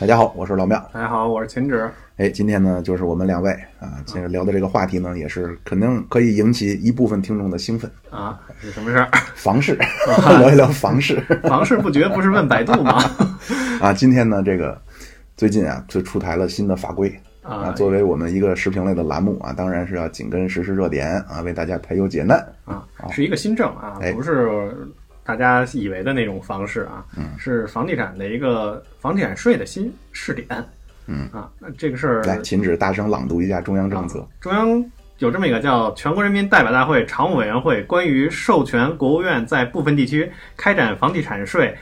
大家好，我是老庙。大家好，我是秦止。哎，今天呢，就是我们两位啊，接着聊的这个话题呢，也是肯定可以引起一部分听众的兴奋啊。是什么事儿？房事，聊一聊房事。房事不绝不是问百度吗？啊，今天呢，这个最近啊，就出台了新的法规啊。作为我们一个时评类的栏目啊，当然是要紧跟时事热点啊，为大家排忧解难啊。是一个新政啊，不是。大家以为的那种方式啊，是房地产的一个房地产税的新试点。嗯啊，那这个事儿来，秦止大声朗读一下中央政策。中央有这么一个叫《全国人民代表大会常务委员会关于授权国务院在部分地区开展房地产税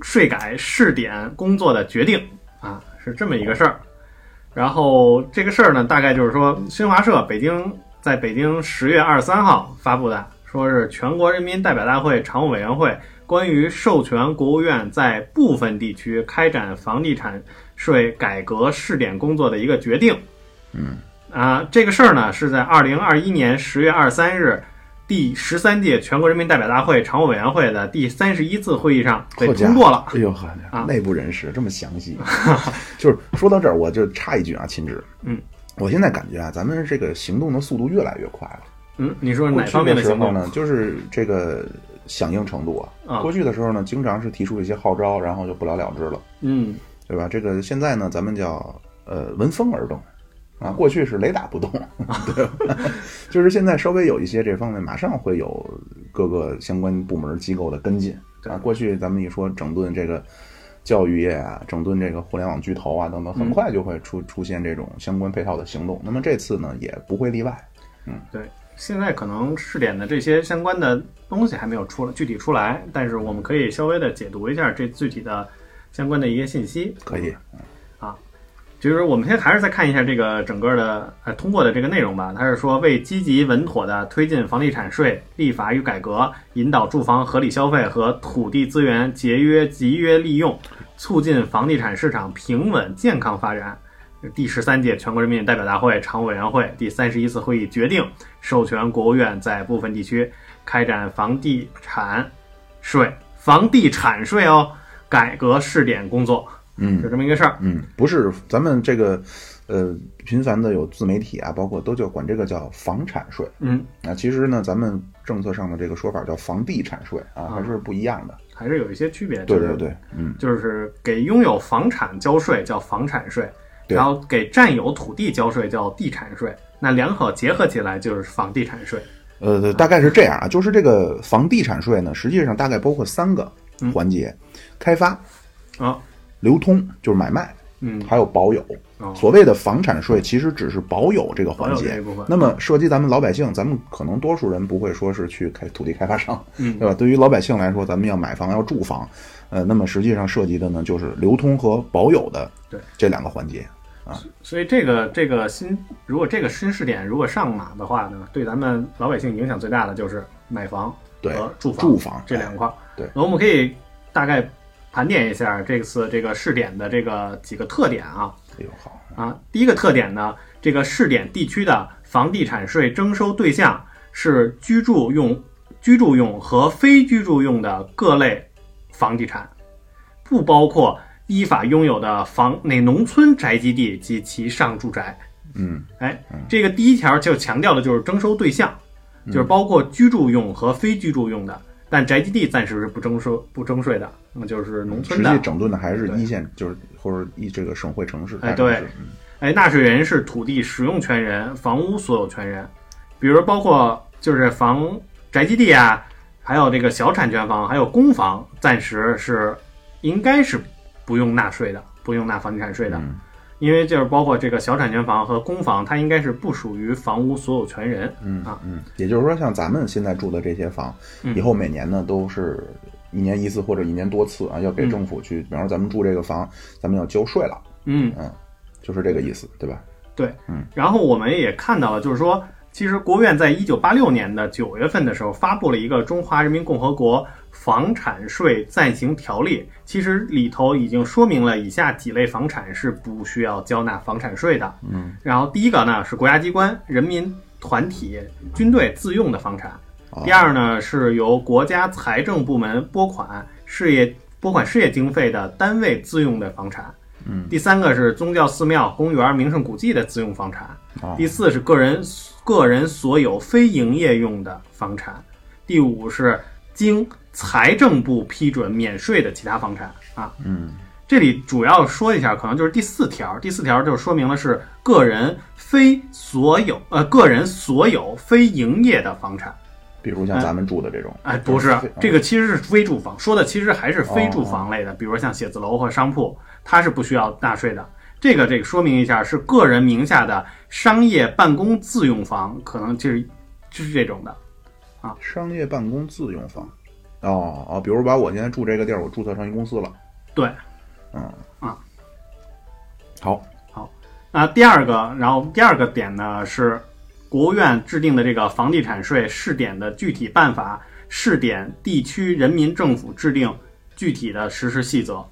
税改试点工作的决定》啊，是这么一个事儿。然后这个事儿呢，大概就是说，新华社北京在北京十月二十三号发布的。说是全国人民代表大会常务委员会关于授权国务院在部分地区开展房地产税改革试点工作的一个决定。嗯，啊，这个事儿呢是在二零二一年十月二十三日，第十三届全国人民代表大会常务委员会的第三十一次会议上被通过了。哎呦呵，内部人士这么详细。就是说到这儿，我就插一句啊，秦止。嗯，我现在感觉啊，咱们这个行动的速度越来越快了。嗯，你说哪方面的时候呢？就是这个响应程度啊。过去的时候呢，经常是提出一些号召，然后就不了了之了。嗯，对吧？这个现在呢，咱们叫呃闻风而动啊。过去是雷打不动，对吧？就是现在稍微有一些这方面，马上会有各个相关部门机构的跟进啊。过去咱们一说整顿这个教育业啊，整顿这个互联网巨头啊等等，很快就会出出现这种相关配套的行动。那么这次呢，也不会例外。嗯，对。现在可能试点的这些相关的东西还没有出来，具体出来，但是我们可以稍微的解读一下这具体的相关的一些信息。可以，啊，就是我们先还是再看一下这个整个的呃通过的这个内容吧。它是说，为积极稳妥的推进房地产税立法与改革，引导住房合理消费和土地资源节约集约利用，促进房地产市场平稳健康发展。第十三届全国人民代表大会常务委员会第三十一次会议决定，授权国务院在部分地区开展房地产税、房地产税哦改革试点工作。嗯，就这么一个事儿。嗯，不是咱们这个呃频繁的有自媒体啊，包括都叫管这个叫房产税。嗯，啊其实呢，咱们政策上的这个说法叫房地产税啊，还是不一样的，还是有一些区别。对对对，嗯，就是给拥有房产交税叫房产税。然后给占有土地交税叫地产税，那两口结合起来就是房地产税。呃，大概是这样啊，就是这个房地产税呢，实际上大概包括三个环节：开发啊、流通就是买卖，嗯，还有保有。所谓的房产税其实只是保有这个环节。那么涉及咱们老百姓，咱们可能多数人不会说是去开土地开发商，嗯，对吧？对于老百姓来说，咱们要买房要住房，呃，那么实际上涉及的呢就是流通和保有的对这两个环节。啊，所以这个这个新，如果这个新试点如果上马的话呢，对咱们老百姓影响最大的就是买房和住房住房这两块。对，那我们可以大概盘点一下这次这个试点的这个几个特点啊。哎呦好啊，第一个特点呢，这个试点地区的房地产税征收对象是居住用、居住用和非居住用的各类房地产，不包括。依法拥有的房那农村宅基地及其上住宅，嗯，哎，这个第一条就强调的就是征收对象，就是包括居住用和非居住用的，但宅基地暂时是不征收不征税的，那么就是农村的。实际整顿的还是一线，就是或者一这个省会城市。哎，对，哎，纳税人是土地使用权人、房屋所有权人，比如包括就是房宅基地啊，还有这个小产权房，还有公房，暂时是应该是。不用纳税的，不用纳房地产税的，因为就是包括这个小产权房和公房，它应该是不属于房屋所有权人。嗯啊，嗯，也就是说，像咱们现在住的这些房，以后每年呢都是一年一次或者一年多次啊，要给政府去，比方说咱们住这个房，咱们要交税了。嗯嗯，就是这个意思，对吧？对，嗯。然后我们也看到了，就是说，其实国务院在一九八六年的九月份的时候，发布了一个《中华人民共和国》。房产税暂行条例其实里头已经说明了以下几类房产是不需要交纳房产税的。嗯，然后第一个呢是国家机关、人民团体、军队自用的房产；第二呢是由国家财政部门拨款、事业拨款事业经费的单位自用的房产。嗯，第三个是宗教寺庙、公园、名胜古迹的自用房产。哦第四是个人个人所有非营业用的房产。第五是经财政部批准免税的其他房产啊。嗯这里主要说一下，可能就是第四条。第四条就说明了是个人非所有呃个人所有非营业的房产。比如像咱们住的这种，哎，不是，这个个其实是非住房，说的其实还是非住房类的，比如像写字楼和商铺，它是不需要纳税的。这个这个说明一下，是个人名下的商业办公自用房，可能就是就是这种的啊。商业办公自用房。哦哦，比如把我现在住这个地儿，我注册成一公司了。对，嗯啊，好，那第二个，然后第二个点呢是国务院制定的这个房地产税试点的具体办法，试点地区人民政府制定具体的实施细则。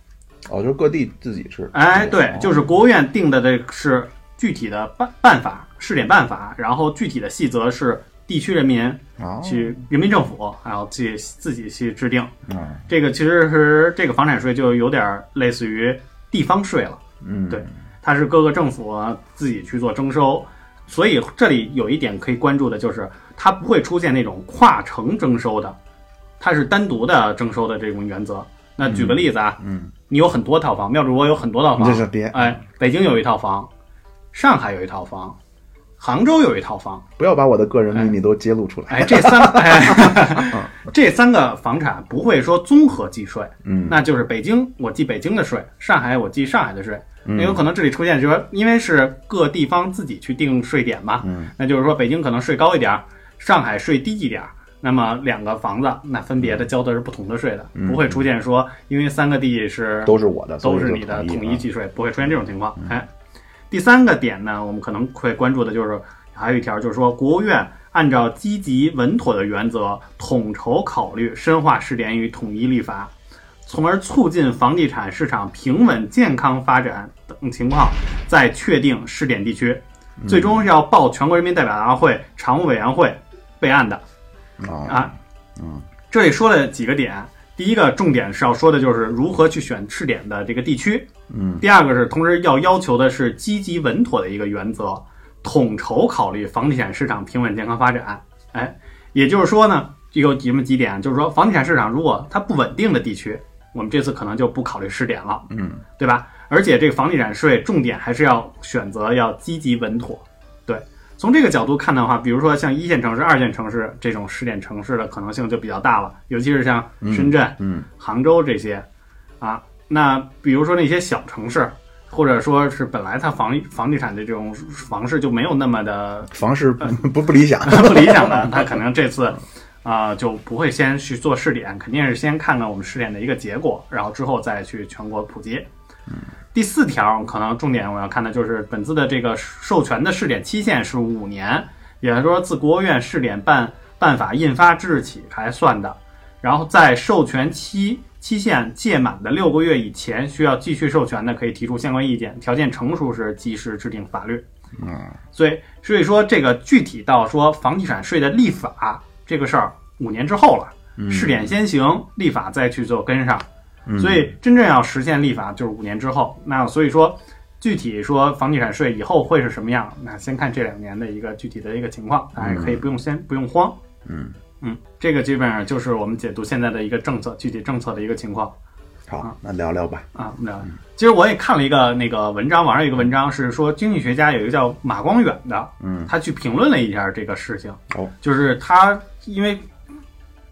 哦，就是各地自己吃。哎，对，哦就是国务院定的这是具体的办办法，试点办法，然后具体的细则是地区人民哦，去人民政府，然后去自己去制定。嗯这个其实是这个房产税就有点类似于地方税了。嗯，对它是各个政府啊自己去做征收，所以这里有一点可以关注的就是，它不会出现那种跨城征收的，它是单独的征收的这种原则。那举个例子啊，嗯，你有很多套房，妙主播有很多套房，这是别哎，北京有一套房，上海有一套房，杭州有一套房，不要把我的个人秘密都揭露出来。哎，这三 哎，这三个房产不会说综合计税，嗯那就是北京我计北京的税，上海我计上海的税。嗯那有可能这里出现就是说，因为是各地方自己去定税点嘛，嗯那就是说北京可能税高一点儿，上海税低一点儿。那么两个房子，那分别的交的是不同的税的，嗯不会出现说因为三个地是都是我的，都是你的统统一计税，不会出现这种情况。哎，第三个点呢，我们可能会关注的就是还有一条，就是说国务院按照积极稳妥的原则，统筹考虑深化试点与统一立法，从而促进房地产市场平稳健康发展等情况，再确定试点地区，最终是要报全国人民代表大会常务委员会备案的。啊啊，嗯这里说了几个点，第一个重点是要说的就是如何去选试点的这个地区，嗯第二个是同时要要求的是积极稳妥的一个原则，统筹考虑房地产市场平稳健康发展。哎，也就是说呢，有这么几点，就是说房地产市场如果它不稳定的地区，我们这次可能就不考虑试点了，嗯对吧？而且这个房地产税重点还是要选择要积极稳妥。对，从这个角度看的话，比如说像一线城市、二线城市这种试点城市的可能性就比较大了，尤其是像深圳、嗯杭州这些啊。那比如说那些小城市，或者说是本来它房房地产的这种房市就没有那么的房市不不不理想。不理想 的，它可能这次啊、就不会先去做试点，肯定是先看看我们试点的一个结果，然后之后再去全国普及。第四条可能重点我要看的就是本次的这个授权的试点期限是五年，也就是说自国务院试点办办法印发之日起才算的。然后在授权期期限届满的六个月以前，需要继续授权的可以提出相关意见，条件成熟时及时制定法律。嗯所以，所以说这个具体到说房地产税的立法这个事儿，五年之后了，试点先行，立法再去做跟上。嗯所以真正要实现立法，就是五年之后。那所以说，具体说房地产税以后会是什么样，那先看这两年的一个具体的一个情况，大家可以不用先不用慌。嗯，嗯，这个基本上就是我们解读现在的一个政策，具体政策的一个情况。好，那聊聊吧。啊，我们聊。其实我也看了一个那个文章，网上有一个文章是说经济学家有一个叫马光远的，嗯，他去评论了一下这个事情。哦，就是他因为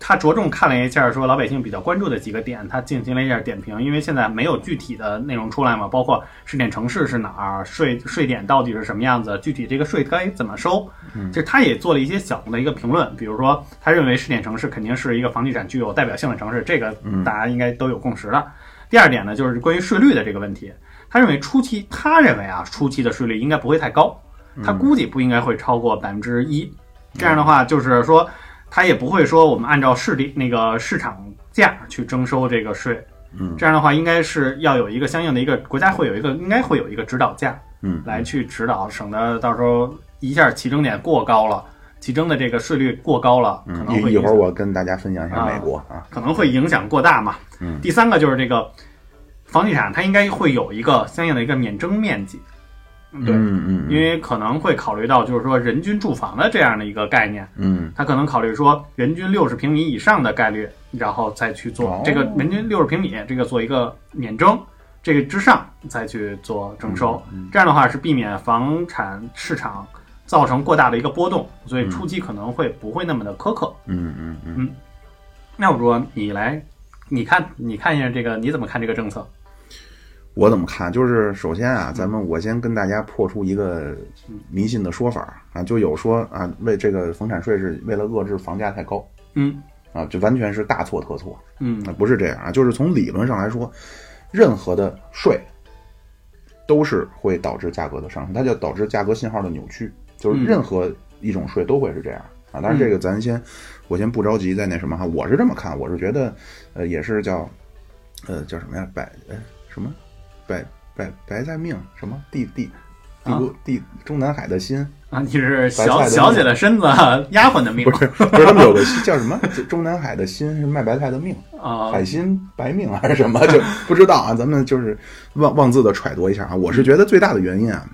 他着重看了一下说老百姓比较关注的几个点，他进行了一下点评。因为现在没有具体的内容出来嘛，包括试点城市是哪儿，税税点到底是什么样子，具体这个税该怎么收。嗯就是他也做了一些小的一个评论，比如说他认为试点城市肯定是一个房地产具有代表性的城市，这个嗯大家应该都有共识了。第二点呢，就是关于税率的这个问题，他认为初期，他认为啊，初期的税率应该不会太高，他估计不应该会超过百分之一。这样的话，就是说，他也不会说我们按照市地那个市场价去征收这个税。嗯。这样的话，应该是要有一个相应的一个国家会有一个应该会有一个指导价，嗯来去指导，省得到时候一下起征点过高了，起征的这个税率过高了，可嗯，能会一一会儿我跟大家分享一下啊美国。啊，可能会影响过大嘛。嗯。第三个就是这个房地产，它应该会有一个相应的一个免征面积，对，嗯嗯，因为可能会考虑到就是说人均住房的这样的一个概念，嗯。他可能考虑说人均六十平米以上的概率，然后再去做、哦。这个人均六十平米这个做一个免征，这个之上再去做征收，嗯这样的话是避免房产市场造成过大的一个波动，所以初期可能会不会那么的苛刻。嗯嗯。嗯，那我说你来，你看你看一下这个，你怎么看这个政策？我怎么看？就是首先啊，咱们我先跟大家破除一个迷信的说法啊，就有说啊，为这个房产税是为了遏制房价太高嗯啊，这完全是大错特错。嗯啊，不是这样啊，就是从理论上来说，任何的税都是会导致价格的上升，它就导致价格信号的扭曲，就是嗯任何一种税都会是这样啊。但是，这个咱先我先不着急在那什么哈，我是这么看，我是觉得呃也是叫呃叫什么呀，百呃什么百百百在命什么地地地啊地中南海的心，啊，你是小小姐的身子，丫鬟的命不是 不是他们有个叫什么中南海的心是卖白菜的命。啊海心白命还是什么，就不知道啊。咱们就是妄妄自的揣度一下啊。我是觉得最大的原因啊，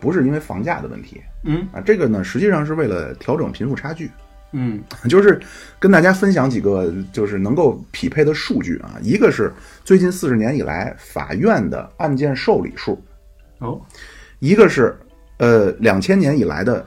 不是因为房价的问题嗯啊，这个呢实际上是为了调整贫富差距，嗯就是跟大家分享几个就是能够匹配的数据啊。一个是最近四十年以来法院的案件受理数，哦一个是呃两千年以来的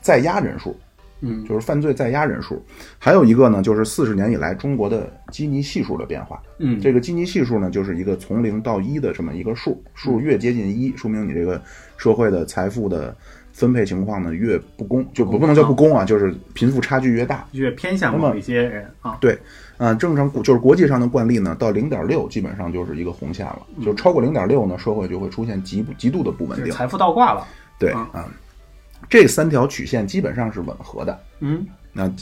在押人数，嗯就是犯罪在押人数，还有一个呢就是四十年以来中国的基尼系数的变化。嗯这个基尼系数呢，就是一个从零到一的这么一个数，数越接近一，说明你这个社会的财富的分配情况呢越不公，就不不能叫不公啊，就是贫富差距越大。越偏向某一些人啊。对，啊、正常就是国际上的惯例呢，到零点六基本上就是一个红线了，就超过零点六呢，社会就会出现极极度的不稳定。财富倒挂了。对啊啊，这三条曲线基本上是吻合的。嗯那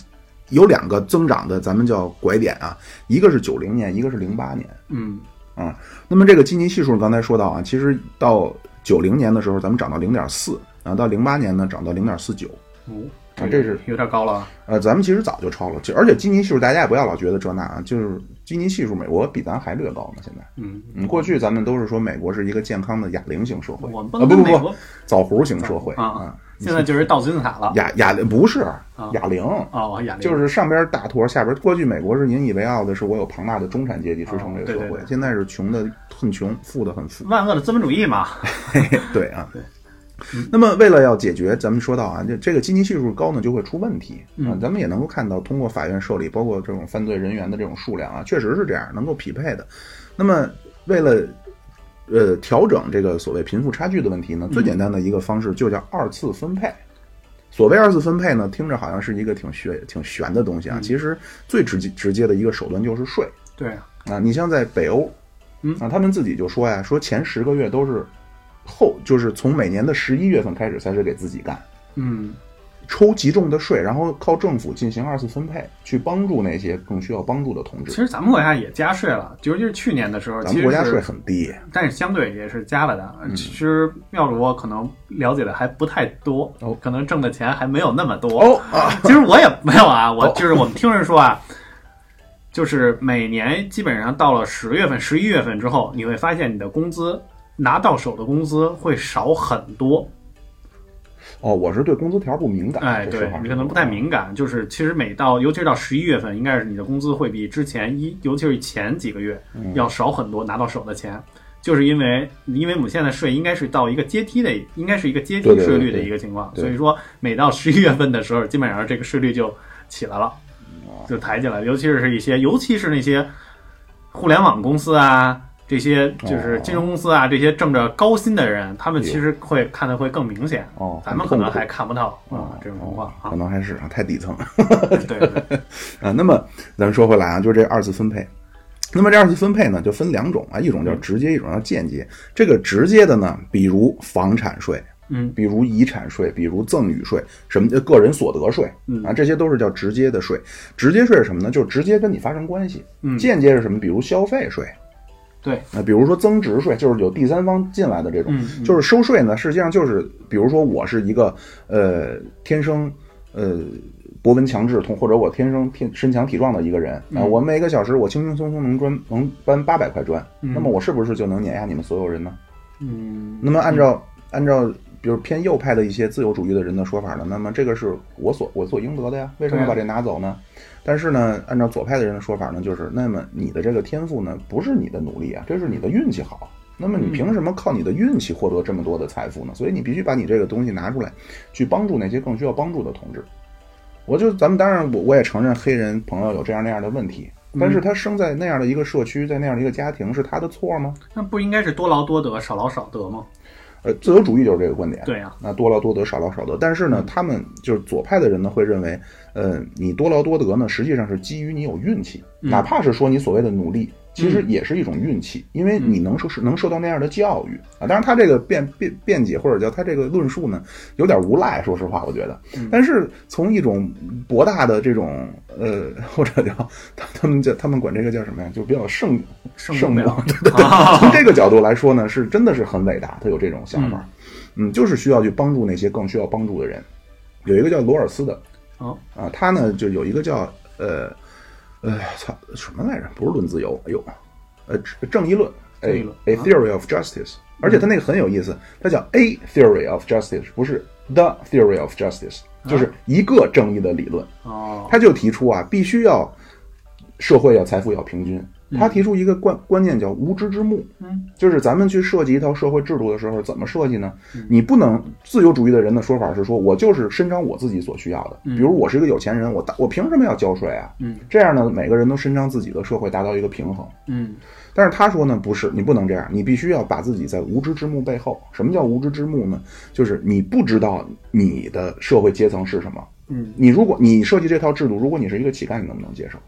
有两个增长的，咱们叫拐点啊，一个是九零年，一个是零八年。嗯啊，那么这个基尼系数刚才说到啊，其实到九零年的时候，咱们涨到零点四啊，到零八年呢涨到零点四九，哦，啊这是有点高了啊。呃，咱们其实早就超了，而且基尼系数大家也不要老觉得这那啊，就是基尼系数美国比咱还略高呢。现在，嗯，嗯，过去咱们都是说美国是一个健康的哑铃型社会，我们不啊不不不，枣核型社会啊啊，现在就是倒金字塔了。哑哑铃不是哑铃。哦，哑铃就是上边大坨，下边过去美国是引以为傲的是我有庞大的中产阶级支撑这个社会，现在是穷的很穷，富的很富。万恶的资本主义嘛。对啊，对。那么，为了要解决，咱们说到啊，这这个基尼系数高呢，就会出问题啊。嗯咱们也能够看到，通过法院受理，包括这种犯罪人员的这种数量啊，确实是这样，能够匹配的。那么，为了呃调整这个所谓贫富差距的问题呢，最简单的一个方式就叫二次分配。所谓二次分配呢，听着好像是一个挺玄挺玄的东西啊，其实最直接直接的一个手段就是税。对，啊，你像在北欧，嗯啊，他们自己就说呀，说前十个月都是后，就是从每年的十一月份开始才是给自己干，嗯抽极重的税，然后靠政府进行二次分配，去帮助那些更需要帮助的同志。其实咱们国家也加税了，尤其是去年的时候，咱们国家税很低，但是相对也是加了的。嗯其实妙主播可能了解的还不太多，哦可能挣的钱还没有那么多。哦啊，其实我也没有啊，我哦就是我们听人说啊，就是每年基本上到了十月份、十一月份之后，你会发现你的工资拿到手的工资会少很多。哦，我是对工资条不敏感，哎，对你可能不太敏感，就是其实每到，尤其是到十一月份，应该是你的工资会比之前一，尤其是前几个月嗯要少很多，拿到手的钱，就是因为因为我们现在税应该是到一个阶梯的，应该是一个阶梯税率的一个情况，对所以说每到十一月份的时候，基本上这个税率就起来了，哦就抬起来，尤其是一些，尤其是那些互联网公司啊。这些就是金融公司啊，这些挣着高薪的人，他们其实会看的会更明显。哦，咱们可能还看不到啊、哦这种情况啊可。能还是啊太底层了。对对，啊，那么咱们说回来啊，就是这二次分配。那么这二次分配呢，就分两种啊，一种叫直接，一种叫间接。这个直接的呢，比如房产税，嗯比如遗产税，比如赠与税，什么叫个人所得税嗯啊，这些都是叫直接的税。直接税是什么呢？就是直接跟你发生关系。嗯间接是什么？比如消费税，对，那，比如说增值税，就是有第三方进来的这种，嗯嗯。就是收税呢，实际上就是，比如说我是一个呃天生呃博文强志，同或者我天生天身强体壮的一个人啊，我每个小时我轻轻松松能砖能搬八百块砖，那么我是不是就能碾压你们所有人呢？嗯，那么按照按照比如偏右派的一些自由主义的人的说法呢，那么这个是我所我所应得的呀，为什么要把这拿走呢？但是呢，按照左派的人的说法呢，就是那么你的这个天赋呢，不是你的努力啊，这是你的运气好。那么你凭什么靠你的运气获得这么多的财富呢？所以你必须把你这个东西拿出来，去帮助那些更需要帮助的同志。我就咱们当然我我也承认黑人朋友有这样那样的问题，但是他生在那样的一个社区，在那样的一个家庭，是他的错吗？那不应该是多劳多得，少劳少得吗？呃，自由主义就是这个观点。对呀、那多劳多得，少劳少得。但是呢，他们就是左派的人呢，会认为，呃，你多劳多得呢，实际上是基于你有运气，哪怕是说你所谓的努力，其实也是一种运气，因为你能受是能受到那样的教育啊。当然，他这个辩辩辩解或者叫他这个论述呢，有点无赖，说实话，我觉得。但是从一种博大的这种呃，或者叫他他们叫他们管这个叫什么呀？就比较圣圣圣母 从这个角度来说呢，是真的是很伟大，他有这种想法，嗯，就是需要去帮助那些更需要帮助的人。有一个叫罗尔斯的哦，啊，他呢就有一个叫呃呃操什么来着？不是论自由，哎呦，呃正义论，正义论 a a theory of justice，而且他那个很有意思，他叫 a theory of justice，不是 the theory of justice，就是一个正义的理论。哦，他就提出啊，必须要社会要财富要平均。他提出一个观观念叫无知之幕，嗯，就是咱们去设计一套社会制度的时候，怎么设计呢？你不能自由主义的人的说法是说，我就是伸张我自己所需要的。比如我是一个有钱人，我大我凭什么要交税啊？嗯，这样呢，每个人都伸张自己的社会，达到一个平衡。嗯但是他说呢，不是，你不能这样，你必须要把自己在无知之幕背后。什么叫无知之幕呢？就是你不知道你的社会阶层是什么。嗯你如果你设计这套制度，如果你是一个乞丐，你能不能接受？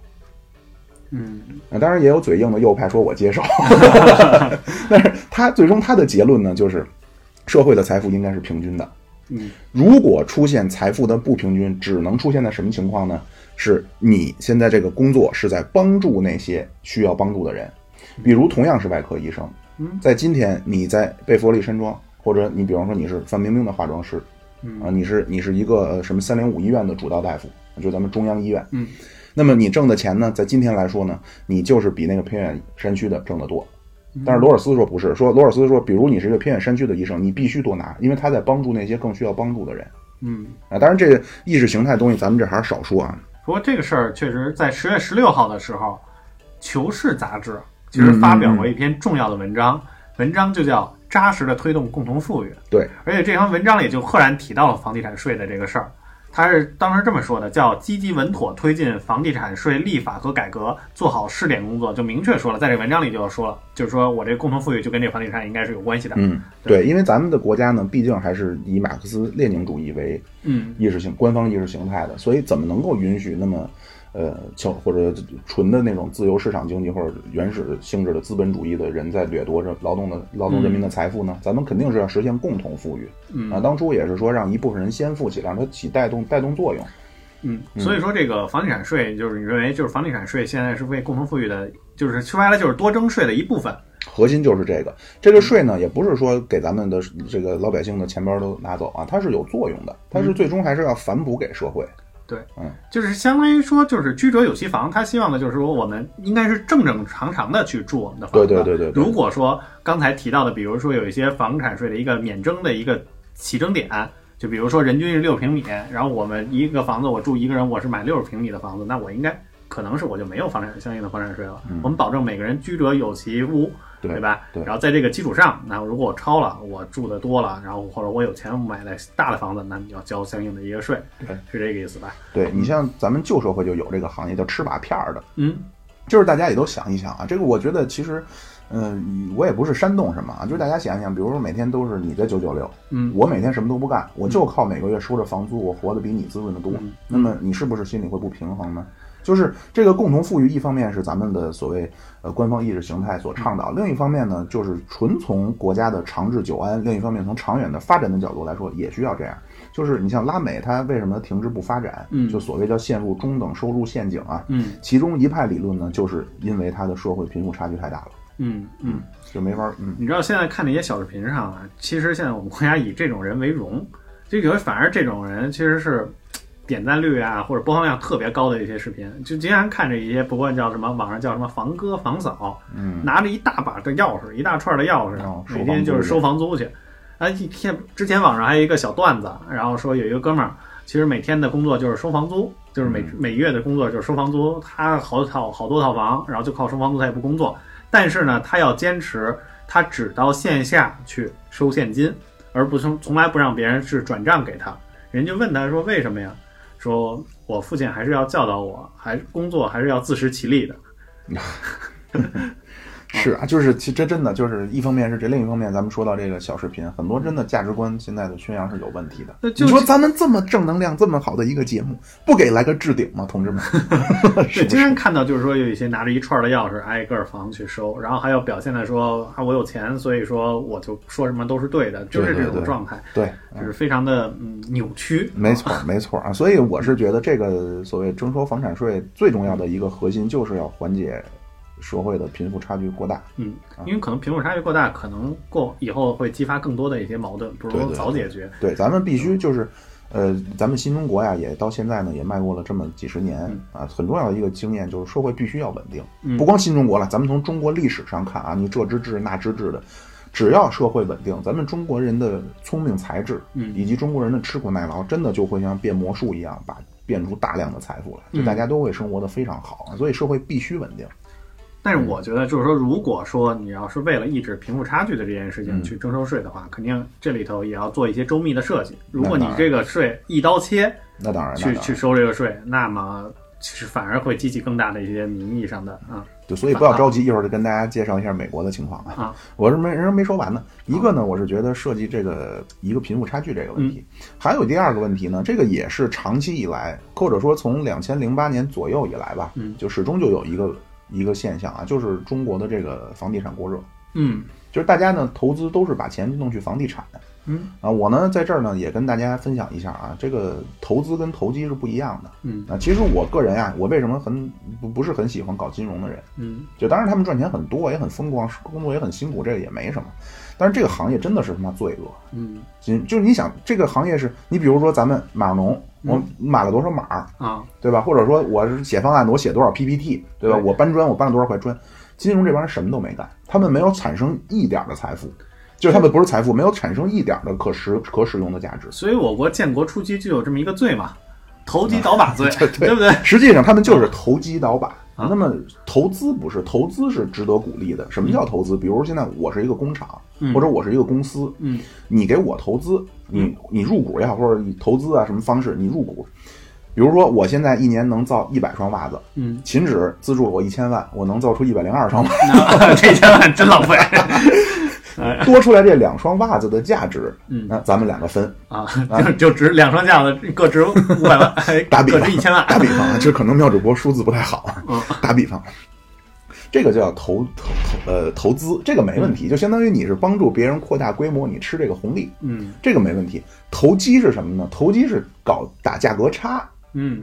嗯。啊，当然也有嘴硬的右派说我接受 但是他最终他的结论呢，就是社会的财富应该是平均的。嗯。如果出现财富的不平均，只能出现在什么情况呢？是你现在这个工作是在帮助那些需要帮助的人，比如同样是外科医生，嗯。在今天你在贝弗利山庄，或者你比方说你是范冰冰的化妆师，嗯。啊，你是你是一个呃什么三零五医院的主刀大夫，就咱们中央医院，嗯，那么你挣的钱呢，在今天来说呢，你就是比那个偏远山区的挣得多。但是罗尔斯说不是，说罗尔斯说，比如你是一个偏远山区的医生，你必须多拿，因为他在帮助那些更需要帮助的人嗯。啊。当然，这个意识形态东西咱们这还是少说啊。不过这个事儿确实在十月十六号的时候，《求是》杂志其实发表过一篇重要的文章，文章就叫《扎实的推动共同富裕》。对，而且这篇文章里就赫然提到了房地产税的这个事儿。他是当时这么说的，叫积极稳妥推进房地产税立法和改革，做好试点工作，就明确说了，在这文章里就要说了，就是说我这共同富裕就跟这个房地产应该是有关系的。嗯，对，因为咱们的国家呢，毕竟还是以马克思列宁主义为嗯意识形官方意识形态的，所以怎么能够允许那么呃巧或者纯的那种自由市场经济或者原始性质的资本主义的人在掠夺着劳动的劳动人民的财富呢？咱们肯定是要实现共同富裕。嗯啊，当初也是说让一部分人先富起来，让它起带动带动作用。嗯，所以说这个房地产税，就是你认为就是房地产税现在是为共同富裕的，就是说白了就是多征税的一部分。核心就是这个，这个税呢，也不是说给咱们的这个老百姓的钱包都拿走啊，它是有作用的，它是最终还是要反哺给社会。对，嗯，就是相当于说，就是居者有其房，他希望的就是说，我们应该是正正常常的去住我们的房子。对对对对对如果说刚才提到的，比如说有一些房产税的一个免征的一个起征点，就比如说人均是六平米，然后我们一个房子我住一个人，我是买六十平米的房子，那我应该可能是我就没有房产相应的房产税了。我们保证每个人居者有其屋。嗯对对吧？对然后在这个基础上，那如果我超了，我住的多了，然后或者我有钱买的大的房子，那你要交相应的一个税，对，是这个意思吧？对你像咱们旧社会就有这个行业叫吃把片儿的，嗯就是大家也都想一想啊，这个我觉得其实，嗯、我也不是煽动什么啊，就是大家想一想，比如说每天都是你在九九六，嗯我每天什么都不干，我就靠每个月收着房租，我活得比你滋润的多。嗯那么你是不是心里会不平衡呢？就是这个共同富裕，一方面是咱们的所谓呃官方意识形态所倡导，另一方面呢，就是纯从国家的长治久安，另一方面从长远的发展的角度来说，也需要这样。就是你像拉美，它为什么停滞不发展？嗯就所谓叫陷入中等收入陷阱啊。嗯其中一派理论呢，就是因为它的社会贫富差距太大了，嗯嗯，就没法儿嗯。你知道现在看那些小视频上啊，其实现在我们国家以这种人为荣，就有反而这种人其实是点赞率啊或者播放量特别高的一些视频，就经常看着一些不管叫什么网上叫什么房哥房嫂，嗯，拿着一大把的钥匙，一大串的钥匙，哦每天就是收房房租去。啊，一天之前网上还有一个小段子，然后说有一个哥们儿，其实每天的工作就是收房租，就是每、嗯每月的工作就是收房租。他好套好多套房，然后就靠收房租，他也不工作。但是呢，他要坚持，他只到线下去收现金，而不从从来不让别人是转账给他。人就问他说为什么呀？说我父亲还是要教导我，还工作还是要自食其力的。是啊，就是其这真的就是一方面是这，另一方面咱们说到这个小视频，很多真的价值观现在的宣扬是有问题的。就你说咱们这么正能量、这么好的一个节目，不给来个置顶吗，同志们？是？经常看到就是说有一些拿着一串的钥匙挨个房去收，然后还要表现的说啊我有钱，所以说我就说什么都是对的，就是这种状态，对，就是非常的嗯扭曲。没错，没错啊。所以我是觉得，这个所谓征收房产税最重要的一个核心，就是要缓解社会的贫富差距过大。嗯，因为可能贫富差距过大，可能过以后会激发更多的一些矛盾，不如早解决。对，咱们必须就是，呃，咱们新中国呀，也到现在呢，也迈过了这么几十年啊。很重要的一个经验就是，社会必须要稳定。嗯不光新中国了，咱们从中国历史上看啊，你这之治那之治的，只要社会稳定，咱们中国人的聪明才智，嗯以及中国人的吃苦耐劳，真的就会像变魔术一样，把变出大量的财富来，就嗯大家都会生活的非常好。所以社会必须稳定。但是我觉得，就是说，如果说你要是为了抑制贫富差距的这件事情嗯去征收税的话，肯定这里头也要做一些周密的设计。如果你这个税一刀切那当然，那去去收这个税，那么其实反而会激起更大的一些民意上的啊对，所以不要着急，一会儿就跟大家介绍一下美国的情况啊。啊，我是没人没说完呢。一个呢，我是觉得涉及这个一个贫富差距这个问题，还有第二个问题呢，这个也是长期以来，或者说从两千零八年左右以来吧，嗯就始终就有一个一个现象啊，就是中国的这个房地产过热，嗯就是大家呢投资都是把钱弄去房地产嗯啊。我呢在这儿呢也跟大家分享一下啊，这个投资跟投机是不一样的嗯啊。其实我个人啊，我为什么很不不是很喜欢搞金融的人？嗯就当然他们赚钱很多，也很风光，工作也很辛苦，这个也没什么。但是这个行业真的是他妈罪恶。嗯就就是你想，这个行业是你比如说咱们码农，我码了多少码，啊对吧？或者说我是写方案的，我写多少 PPT，对吧？对我搬砖，我搬了多少块砖。金融这帮人什么都没干，他们没有产生一点儿的财富，就是他们不是财富，没有产生一点儿的可使可使用的价值。所以我国建国初期就有这么一个罪嘛，投机倒把罪，对对不对？实际上他们就是投机倒把。啊。那么投资不是，投资是值得鼓励的。什么叫投资？比如现在我是一个工厂，嗯。或者我是一个公司，嗯。你给我投资，你你入股也好，或者你投资啊什么方式，你入股。比如说，我现在一年能造一百双袜子，嗯，秦止资助了我一千万，我能造出一百零二双袜，子。这一千万真浪费 多出来这两双袜子的价值，嗯那咱们两个分。啊，就就值两双架子各值五百万，打比方，值一千万，打比方啊，这可能妙主播数字不太好。嗯打比方，这个叫投投投呃投资，这个没问题，就相当于你是帮助别人扩大规模，你吃这个红利，嗯这个没问题。投机是什么呢？投机是搞打价格差，嗯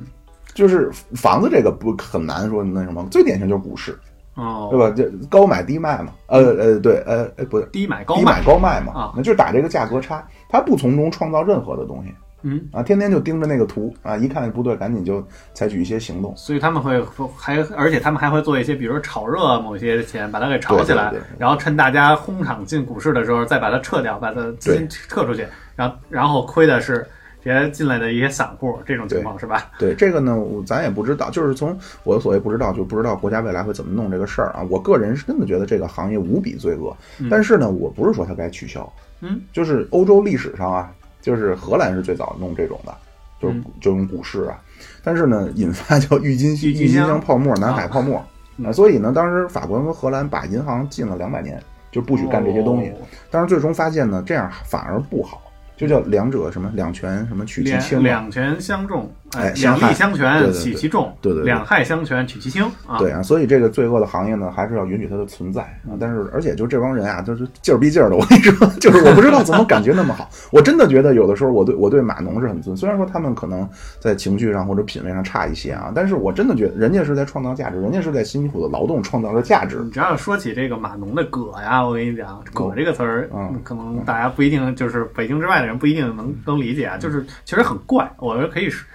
就是房子这个不很难说那什么，最典型就是股市，哦，对吧？就高买低卖嘛，呃呃对呃呃不对，低买高低买高卖嘛啊，那就是打这个价格差，他不从中创造任何的东西嗯，啊，天天就盯着那个图啊，一看不对，赶紧就采取一些行动。所以他们会还而且他们还会做一些，比如说炒热某些钱，把它给炒起来，对对对然后趁大家哄场进股市的时候再把它撤掉，把它资金撤出去，然后然后亏的是这些进来的一些散户，这种情况是吧？对这个呢，咱也不知道，就是从我所谓不知道，就不知道国家未来会怎么弄这个事儿啊。我个人是真的觉得这个行业无比罪恶，但是呢，我不是说它该取消，嗯，就是欧洲历史上啊，就是荷兰是最早弄这种的，就是嗯这种股市啊，但是呢，引发叫郁金郁金郁金香香泡沫、南海泡沫 所以呢，当时法国人和荷兰把银行禁了两百年，就不许干这些东西。哦但是最终发现呢，这样反而不好，就叫两者什么两全什么取其轻。两全相重，哎两害利相权，取其重；对对对两害相权，取其轻啊。对啊，所以这个罪恶的行业呢，还是要允许它的存在啊。但是，而且就这帮人啊，就是劲儿逼劲儿的。我跟你说，就是我不知道怎么感觉那么好。我真的觉得有的时候我对我对码农是很尊，虽然说他们可能在情绪上或者品味上差一些啊，但是我真的觉得人家是在创造价值，人家是在辛苦的劳动创造的价值。你只要说起这个码农的“葛”呀，我跟你讲，“葛”这个词儿，嗯可能大家不一定就是北京之外的人不一定能能理解啊，就是其实很怪。我觉得可以是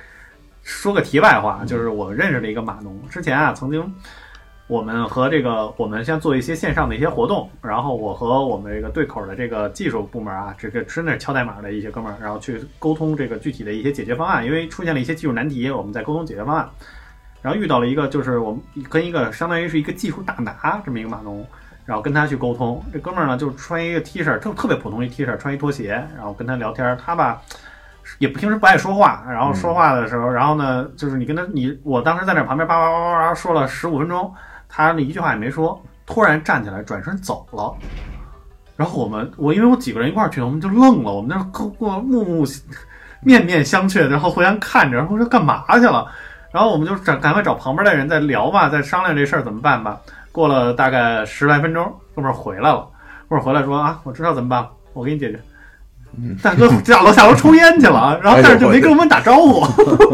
说个题外话，就是我认识了一个码农，之前啊曾经我们和这个我们先做一些线上的一些活动，然后我和我们这个对口的这个技术部门啊，这个真的是敲代码的一些哥们儿，然后去沟通这个具体的一些解决方案，因为出现了一些技术难题，我们在沟通解决方案。然后遇到了一个，就是我们跟一个相当于是一个技术大拿这么一个码农，然后跟他去沟通。这哥们儿呢，就是穿一个 T 恤，特特别普通一 T 恤，穿一拖鞋，然后跟他聊天。他吧，也平时不爱说话，然后说话的时候，然后呢，就是你跟他，你我当时在那旁边叭叭叭叭叭说了十五分钟，他那一句话也没说，突然站起来转身走了。然后我们，我因为我几个人一块儿去，我们就愣了，我们那过过目目面面相觑，然后互相看着，然后说干嘛去了？然后我们就赶赶快找旁边的人在聊吧，在商量这事儿怎么办吧。过了大概十来分钟，哥们儿回来了，哥们儿回来说啊，我知道怎么办，我给你解决。大哥下楼下楼抽烟去了，然后但是就没跟我们打招呼，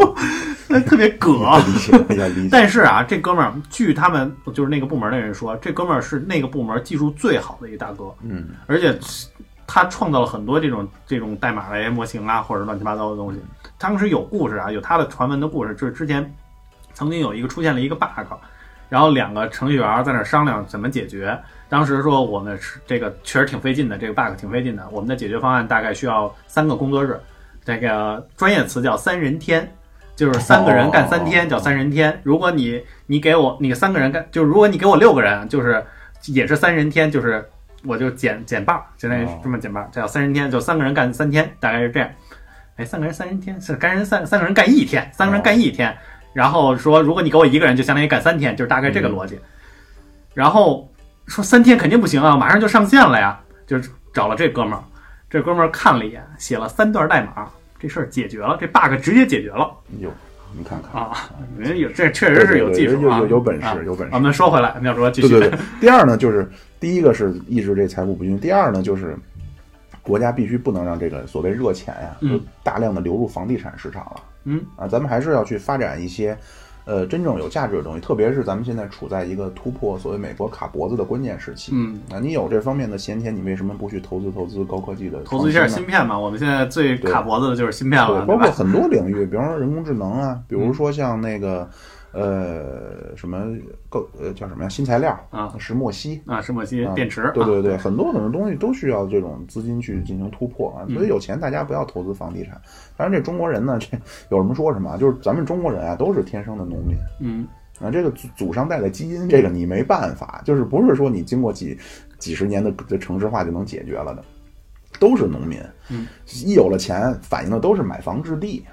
那特别葛。但是啊，这哥们儿据他们就是那个部门的人说，这哥们儿是那个部门技术最好的一大哥，嗯而且他创造了很多这种这种代码类模型啊，或者乱七八糟的东西。当时有故事啊，有他的传闻的故事，就是之前曾经有一个出现了一个 bug，然后两个程序员在那儿商量怎么解决。当时说我们是这个确实挺费劲的，这个 bug 挺费劲的。我们的解决方案大概需要三个工作日，这个专业词叫三人天，就是三个人干三天叫三人天。如果你你给我你三个人干，就是如果你给我六个人，就是也是三人天，就是我就减减半，相当于这么减半，这叫三人天，就三个人干三天，大概是这样。哎，三个人三人天是干人三三个人干一天，三个人干一天。然后说，如果你给我一个人，就相当于干三天，就是大概这个逻辑。然后说三天肯定不行啊，马上就上线了呀，就找了这哥们儿，这哥们儿看了一眼，写了三段代码，这事儿解决了，这 bug 直接解决了有，你看看，啊！人有这确实是有技术啊，有有有本啊事，有本事我。们说回来，妙说继续。对对对，第二呢，就是第一个是抑制这财富不均，第二呢就是国家必须不能让这个所谓热钱呀、嗯大量的流入房地产市场了。嗯啊，咱们还是要去发展一些。呃，真正有价值的东西，特别是咱们现在处在一个突破所谓美国卡脖子的关键时期。嗯，那，你有这方面的闲钱，你为什么不去投资投资高科技的投资一下芯片嘛，我们现在最卡脖子的就是芯片了，对，对？包括很多领域，比方说人工智能啊，比如说像那个呃什么构呃叫什么呀新材料啊，石墨烯。啊，石墨烯啊电池，对对对，啊很多很多东西都需要这种资金去进行突破啊，所以有钱大家不要投资房地产。当然，这中国人呢，这有什么说什么啊，就是咱们中国人啊，都是天生的农民嗯啊，这个祖祖上带的基因，这个你没办法，就是不是说你经过几几十年的这城市化就能解决了的，都是农民。嗯，一有了钱，反映的都是买房置地。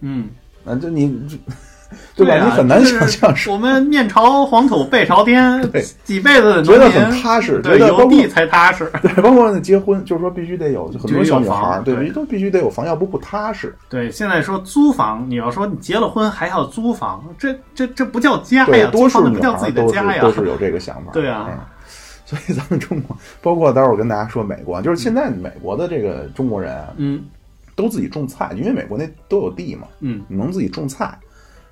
嗯，啊，就你这 对吧？啊你很难就是想象是我们面朝黄土背朝天，几辈子觉得很踏实，对，觉得有地才踏实。对，包括那结婚，就是说必须得有很多小女孩儿，房对对，都必须得有房，要不不踏实。对，现在说租房，你要说你结了婚还要租房，这这这不叫家，呀，多数不叫自己的家呀都。是有这个想法。对啊嗯所以咱们中国，包括待会儿我跟大家说美国啊，就是现在美国的这个中国人啊，嗯都自己种菜，因为美国那都有地嘛，嗯你能自己种菜。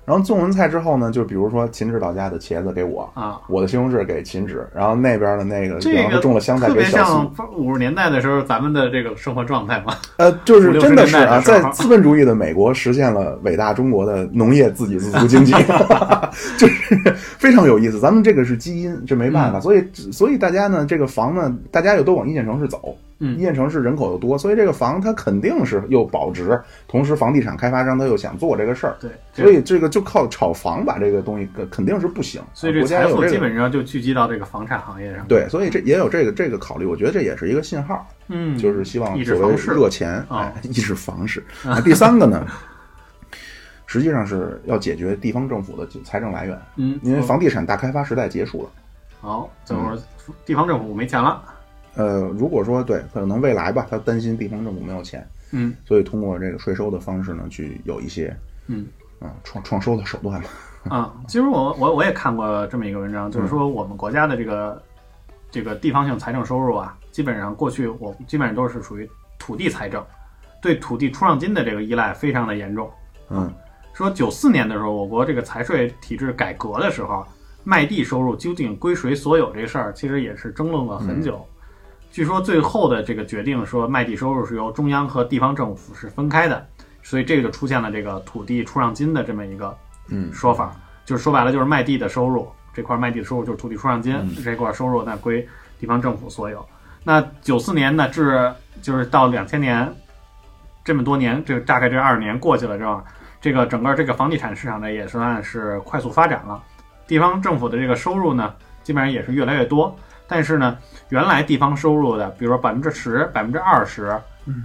然后种完菜之后呢，就比如说秦指导家的茄子给我，啊，我的西红柿给秦指，然后那边的那个，这比方说个种了香菜给小西像，五十年代的时候咱们的这个生活状态嘛。呃，就是真的是啊，在资本主义的美国实现了伟大中国的农业自给自足经济，就是非常有意思。咱们这个是基因，这没办法，所以所以大家呢，这个房呢，大家又都往一线城市走，嗯一线城市人口又多，所以这个房它肯定是又保值，同时房地产开发商他又想做这个事儿，对，所以这个就靠炒房把这个东西肯肯定是不行，所以这财富基。本上就聚集到这个房产行业上。，对，所以这也有这个这个考虑，我觉得这也是一个信号，嗯，就是希望所谓热钱，啊哎，抑制房市。那第三个呢，实际上是要解决地方政府的财政来源，嗯，因为房地产大开发时代结束了。好，这会儿地方政府没钱了。呃，如果说对，可能未来吧，他担心地方政府没有钱，嗯所以通过这个税收的方式呢，去有一些嗯啊创创收的手段吧。啊，其实我我我也看过这么一个文章，就是说我们国家的这个这个地方性财政收入啊，基本上过去我基本上都是属于土地财政，对土地出让金的这个依赖非常的严重。嗯说九四年的时候，我国这个财税体制改革的时候，卖地收入究竟归谁所有这事儿，其实也是争论了很久。据说最后的这个决定说，卖地收入是由中央和地方政府是分开的，所以这个就出现了这个土地出让金的这么一个嗯说法，就是说白了就是卖地的收入，这块卖地的收入就是土地出让金，嗯这块收入那归地方政府所有。那九四年呢至就是到两千年这么多年，这个大概这二十年过去了之后，这个整个这个房地产市场呢也算是快速发展了，地方政府的这个收入呢基本上也是越来越多。但是呢，原来地方收入的，比如说百分之十、百分之二十，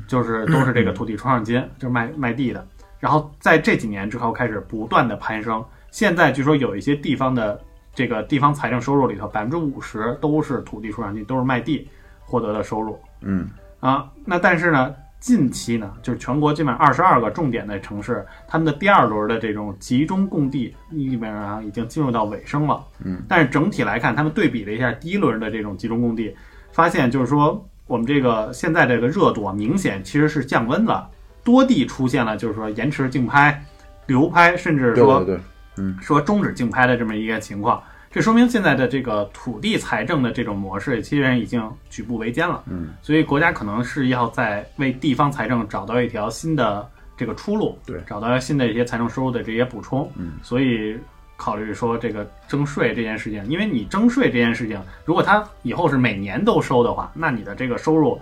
就是都是这个土地出让金，就是卖卖地的。然后在这几年之后开始不断的攀升，现在据说有一些地方的这个地方财政收入里头，百分之五十都是土地出让金，都是卖地获得的收入嗯啊。那但是呢，近期呢，就是全国基本上二十二个重点的城市，他们的第二轮的这种集中供地基本上已经进入到尾声了。嗯，但是整体来看，他们对比了一下第一轮的这种集中供地，发现就是说我们这个现在这个热度啊，明显其实是降温了，多地出现了就是说延迟竞拍、流拍，甚至说对对对，说终止竞拍的这么一个情况。这说明现在的这个土地财政的这种模式，其实已经举步维艰了。嗯，所以国家可能是要在为地方财政找到一条新的这个出路，对找到新的一些财政收入的这些补充。嗯，所以考虑说这个征税这件事情，因为你征税这件事情，如果它以后是每年都收的话，那你的这个收入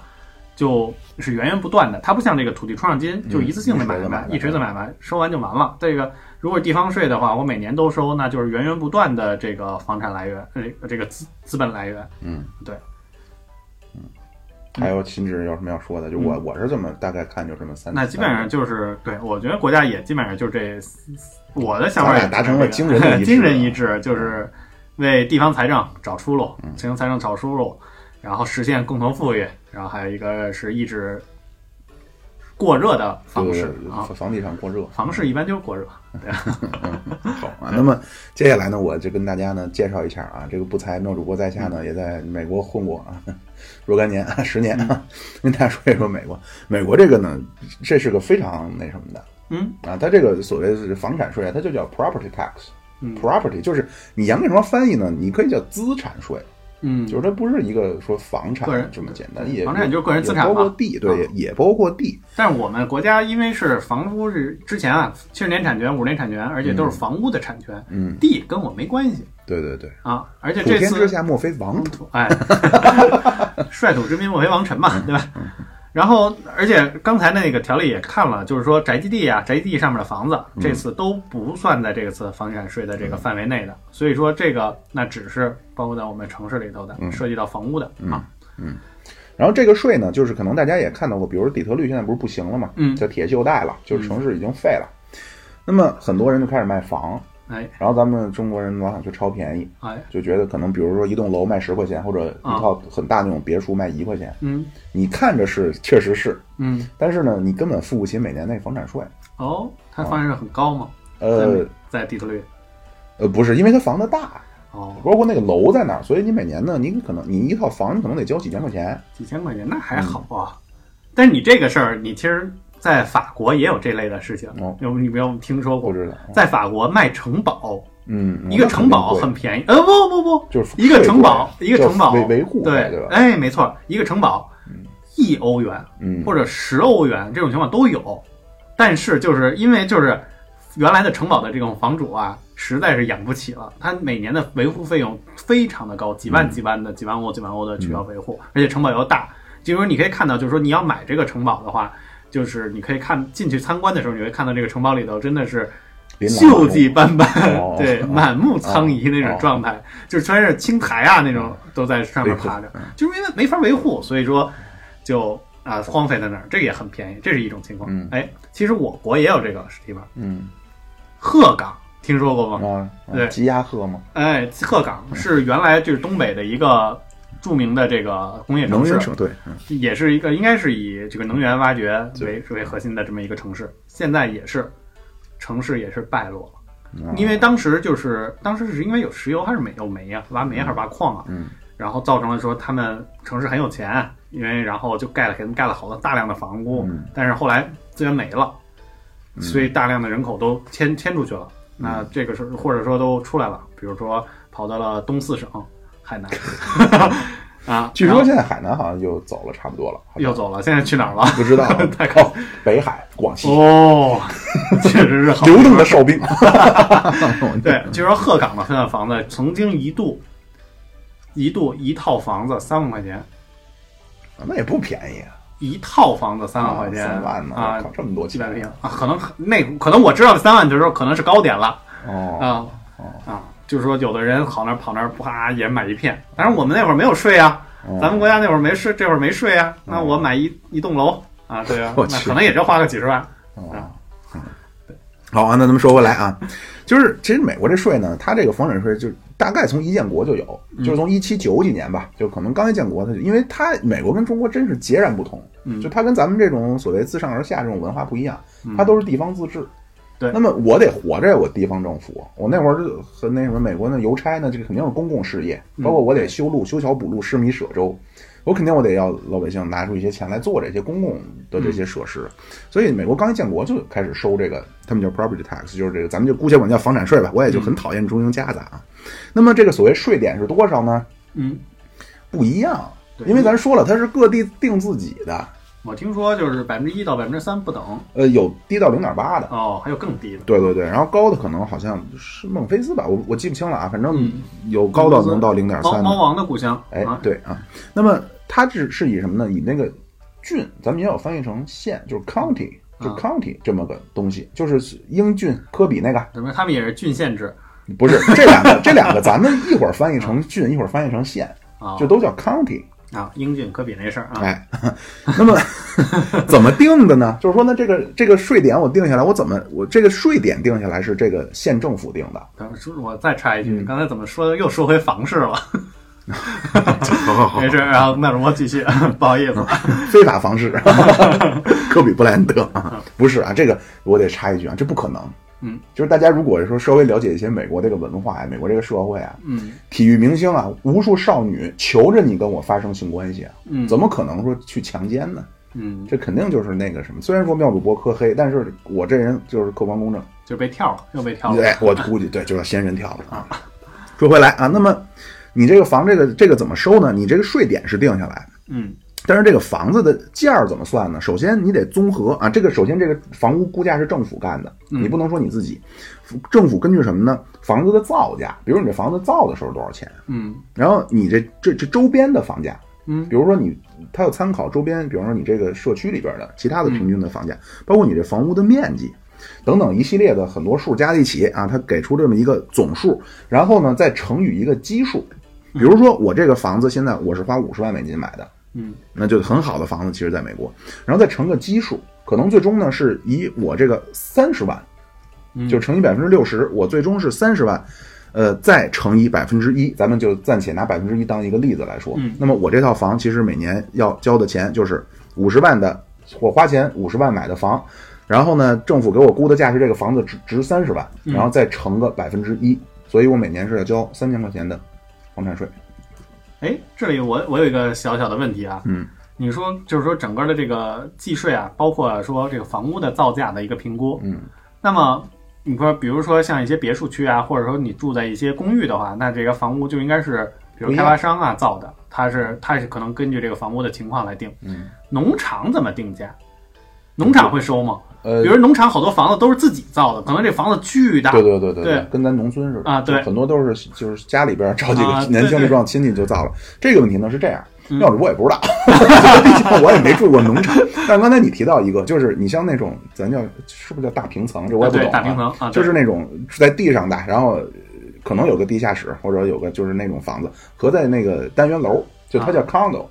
就是源源不断的。它不像这个土地出让金，就一次性的买卖，嗯一锤子买卖一锤子买卖，收完就完了。这个如果地方税的话，我每年都收，那就是源源不断的这个房产来源，这个这个资资本来源。嗯，对，嗯，还有秦志有什么要说的？就我我是这么大概看，就这么三。嗯那基本上就是对，我觉得国家也基本上就这，我的想法也咱俩达成了惊人的一致。惊人一致，就是为地方财政找出路，嗯。地方财政找出路，然后实现共同富裕，然后还有一个是抑制过热的方式啊，房地产过热，房市一般就是过热，对啊，好啊，那么接下来呢，我就跟大家呢介绍一下啊，这个不才妙主播在下呢，也在美国混过啊，若干年，十年啊，跟大家说一说美国。美国这个呢，这是个非常那什么的嗯啊，它这个所谓的房产税啊，它就叫 property tax。嗯 property 就是你严格什么翻译呢？你可以叫资产税，嗯，就是它不是一个说房产个人这么简单，也房产就是个人资产也包括地，对，啊也也包括地，但是我们国家因为是房屋是之前啊七十年产权、五十年产权，而且都是房屋的产权，嗯，地跟我没关系对对对，啊，而且这次天之下莫非王土，哎，率土之滨莫非王臣嘛，对吧？然后，而且刚才那个条例也看了，就是说宅基地啊，宅基地上面的房子，这次都不算在这个次房地产税的这个范围内的。所以说，这个那只是包括在我们城市里头的，涉及到房屋的啊。嗯然后这个税呢，就是可能大家也看到过，比如说底特律现在不是不行了嘛，嗯叫铁锈带了，就是城市已经废了。那么很多人就开始卖房，哎。然后咱们中国人往往就超便宜，哎，就觉得可能比如说一栋楼卖十块钱，或者一套很大那种别墅卖一块钱，嗯。你看着是确实是，嗯，但是呢，你根本付不起每年那房产税。哦，它房产税很高吗？呃。在在底特律？呃，不是，因为它房子大，哦，包括那个楼在哪儿，所以你每年呢，你可能你一套房你可能得交几千块钱。几千块钱那还好啊。但是你这个事儿，你其实，在法国也有这类的事情，哦有你没有听说过不？知道，在法国卖城堡，嗯，一个城堡很便宜，呃，不不不，就是一个城堡，一个城堡维维护对对吧哎，没错，一个城堡一欧元嗯或者十欧元这种情况都有，但是就是因为就是原来的城堡的这种房主啊，实在是养不起了，他每年的维护费用非常的高，几万几万的、几万欧、几万欧的需要维护，而且城堡又大，就是说你可以看到，就是说你要买这个城堡的话。就是你可以看进去参观的时候，你会看到这个城堡里头真的是锈迹斑斑，哦。对，哦满目苍夷那种状态，就是全是青苔啊那种都在上面趴着。就是因为没法维护，所以说就啊荒废在那儿，这个也很便宜，这是一种情况。嗯。哎，其实我国也有这个地方，嗯。鹤岗听说过吗？啊，对。鸡鸭鹤吗，哎，鹤岗是原来就是东北的一个著名的这个工业城市能源，对，嗯。也是一个应该是以这个能源挖掘为为核心的这么一个城市，现在也是城市也是败落了。啊。因为当时就是当时是因为有石油还是煤有煤啊，挖煤还是挖矿啊，嗯。然后造成了说他们城市很有钱，因为然后就盖了给他们盖了好多大量的房屋，嗯。但是后来资源没了，所以大量的人口都迁迁出去了。那这个是或者说都出来了，比如说跑到了东四省海南，啊，据说现在海南好像就走了差不多了，又走了，现在去哪儿了？不知道 太可哦，北海、广西。哦，确实是好流动的哨兵。对，据说鹤岗的现在房子曾经一度一度一套房子三万块钱，那也不便宜啊，一套房子三万块钱，三万呢，啊，，这么多几百平啊，可能那可能我知道的三万就是说可能是高点了。哦，啊啊，就是说有的人跑那儿跑那儿啪也买一片，当然我们那会儿没有税啊，哦。咱们国家那会儿没税，这会儿没税啊，那我买一一栋楼啊，对啊 那可能也就花个几十万，哦。啊。好啊，那咱们说回来啊，就是其实美国这税呢，它这个房产税就大概从一建国就有，嗯。就是从一七九几年吧，就可能刚一建国，它就因为它美国跟中国真是截然不同，嗯。就它跟咱们这种所谓自上而下这种文化不一样，它都是地方自治。对那么我得活着呀，我地方政府，我那会儿就和那什么美国那邮差呢，这个肯定是公共事业，包括我得修路、修桥补路、施米舍州，我肯定我得要老百姓拿出一些钱来做这些公共的这些设施。所以美国刚一建国就开始收这个，他们叫 property tax，就是这个咱们就姑且管叫房产税吧。我也就很讨厌中英夹杂啊。那么这个所谓税点是多少呢？嗯，不一样，因为咱说了，它是各地定自己的，我听说就是百分之一到百分之三不等，呃，有低到零点八的。哦，还有更低的，对对对，然后高的可能好像是孟菲斯吧，我我记不清了啊，反正嗯有高到能到零点三的。猫猫王的故乡，哎啊，，对啊，那么它是是以什么呢？以那个郡，咱们也有翻译成县，就是 county，就啊 county 这么个东西，就是英郡科比那个，怎么他们也是郡县制不是这两个，这两个咱们一会儿翻译成郡，一会儿翻译成县，啊？就都叫 county。啊，英俊科比那事儿啊，哎，那么 怎么定的呢？就是说呢，这个这个税点我定下来，我怎么我这个税点定下来是这个县政府定的？等说我再插一句，嗯刚才怎么说又说回房市了？好好好没事，然后那我继续，不好意思。非法房市，科比布莱恩德啊，不是啊，这个我得插一句啊，这不可能。嗯，就是大家如果说稍微了解一些美国这个文化呀，美国这个社会啊，嗯体育明星啊，无数少女求着你跟我发生性关系啊，嗯怎么可能说去强奸呢？嗯，这肯定就是那个什么，虽然说妙主播科黑，但是我这人就是客观公正。就被跳了，又被跳了。对，我估计对，就是仙人跳了 啊。说回来啊，那么你这个房这个这个怎么收呢？你这个税点是定下来，嗯但是这个房子的价儿怎么算呢？首先你得综合啊，这个首先这个房屋估价是政府干的，嗯你不能说你自己。政府根据什么呢？房子的造价，比如你这房子造的时候多少钱，嗯然后你这这这周边的房价，嗯比如说你它要参考周边，比方说你这个社区里边的其他的平均的房价，包括你这房屋的面积。等等一系列的很多数加在一起啊，它给出这么一个总数，然后呢再乘以一个基数。比如说我这个房子现在我是花五十万美金买的，嗯。那就很好的房子，其实在美国，然后再乘个基数，可能最终呢是以我这个三十万，嗯，就乘以百分之六十，我最终是三十万，呃，再乘以百分之一，咱们就暂且拿百分之一当一个例子来说，嗯。那么我这套房其实每年要交的钱就是五十万的，我花钱五十万买的房，然后呢，政府给我估的价是这个房子值值三十万，嗯。然后再乘个百分之一，所以我每年是要交三千块钱的房产税，哎，这里我我有一个小小的问题啊，嗯，你说就是说整个的这个计税啊，包括说这个房屋的造价的一个评估，嗯，那么你说比如说像一些别墅区啊，或者说你住在一些公寓的话，那这个房屋就应该是比如开发商啊造的，它是它是可能根据这个房屋的情况来定，嗯，农场怎么定价？农场会收吗？呃比，如农场好多房子都是自己造的，可能这房子巨大，对对对对对跟咱农村似的啊对很多都是就是家里边找几啊个年轻对对力壮亲戚就造了。这个问题呢是这样，嗯要是我也不知道，毕竟我也没住过农场。但刚才你提到一个，就是你像那种咱叫是不是叫大平层，这我也不懂、啊。大平层啊，就是那种是在地上的，然后呃可能有个地下室，或者有个就是那种房子，合在那个单元楼，就它叫 condo。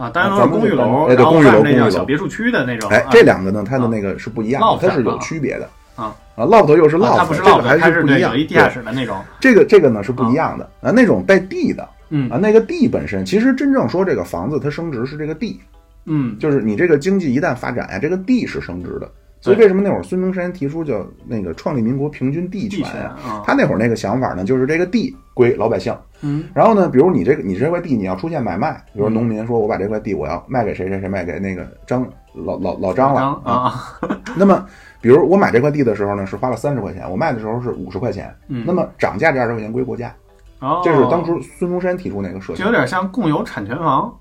啊，当然都公寓楼，哎对公寓楼公寓楼。叫小别墅区的那种，哎啊，这两个呢，它的那个是不一样的，它是有啊。区别的啊。啊，loft 又是啊 loft，它不是这个还是不一样。对有一地下对室的那种，这个这个呢是不一样的啊，那种带地的嗯。啊，那个地本身其实真正说这个房子它升值是这个地，嗯。就是你这个经济一旦发展呀，这个地是升值的。所以为什么那会儿孙中山提出叫那个创立民国平均地地权他那会儿那个想法呢，就是这个地归老百姓，嗯。然后呢，比如你这个你这块地你要出现买卖，比如农民说我把这块地我要卖给谁谁谁，卖给那个张老老老张了张啊，那么，比如我买这块地的时候呢，是花了三十块钱，我卖的时候是五十块钱，嗯。那么涨价这二十块钱归国家，哦，这是当初孙中山提出那个设想就有。点像共有产权房。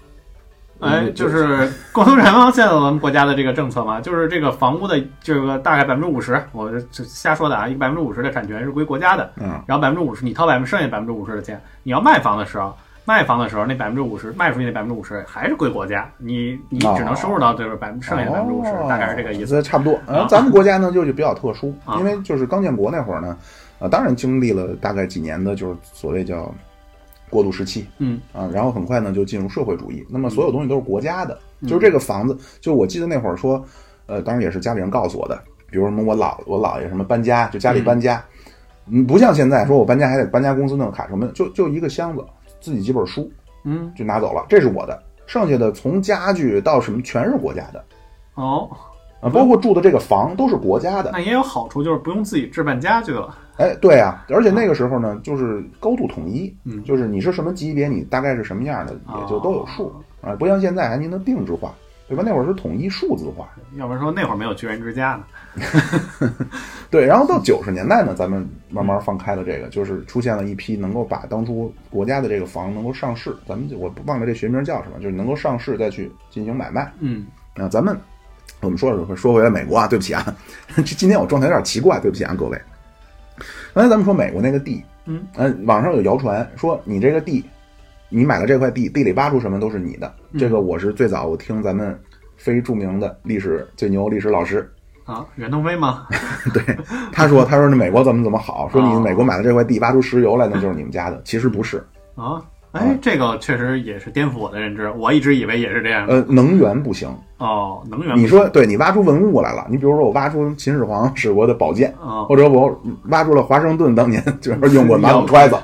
哎，嗯就是共同产权房，现在我们国家的这个政策嘛，就是这个房屋的这个大概百分之五十，我就瞎说的啊，一个百分之五十的产权是归国家的，嗯，然后百分之五十你掏百分剩下百分之五十的钱，你要卖房的时候，卖房的时候那百分之五十卖出去那百分之五十还是归国家，你你只能收入到就是百分剩下的百分之五十，大概是这个意思。思，差不多。然啊后咱们国家呢，就就比较特殊，啊因为就是刚建国那会儿呢，呃，当然经历了大概几年的，就是所谓叫过渡时期嗯。啊，然后很快呢就进入社会主义。那么所有东西都是国家的，就是这个房子，就我记得那会儿说，呃，当然也是家里人告诉我的，比如什么我姥我姥爷什么搬家，就家里搬家，嗯，不像现在说我搬家还得搬家公司弄卡什么的，就就一个箱子，自己几本书嗯。就拿走了，这是我的，剩下的从家具到什么全是国家的。哦，啊，包括住的这个房都是国家的。那也有好处，就是不用自己置办家具了。哎，对啊，而且那个时候呢，就是高度统一，嗯就是你是什么级别，你大概是什么样的，也就都有数啊，不像现在还您能定制化，对吧？那会儿是统一数字化。要不然说那会儿没有居人之家呢。对，然后到九十年代呢，咱们慢慢放开了这个，就是出现了一批能够把当初国家的这个房能够上市，咱们就我忘了这学名叫什么，就是能够上市再去进行买卖。嗯啊，咱们我们说说说回来美国啊，对不起啊，这今天我状态有点奇怪，对不起啊，各位。刚才咱们说美国那个地，嗯，呃，网上有谣传说你这个地，你买了这块地，地里挖出什么都是你的。嗯这个我是最早我听咱们非著名的历史最牛历史老师，啊，袁腾飞吗？对他说，他说那美国怎么怎么好，说你哦美国买了这块地挖出石油来，那就是你们家的，其实不是，啊，哎，这个确实也是颠覆我的认知，我一直以为也是这样的。呃，能源不行。哦，能源你说，对你挖出文物来了，你比如说我挖出秦始皇 使过的宝剑，啊或者我挖出了华盛顿当年 就是用过马桶揣子，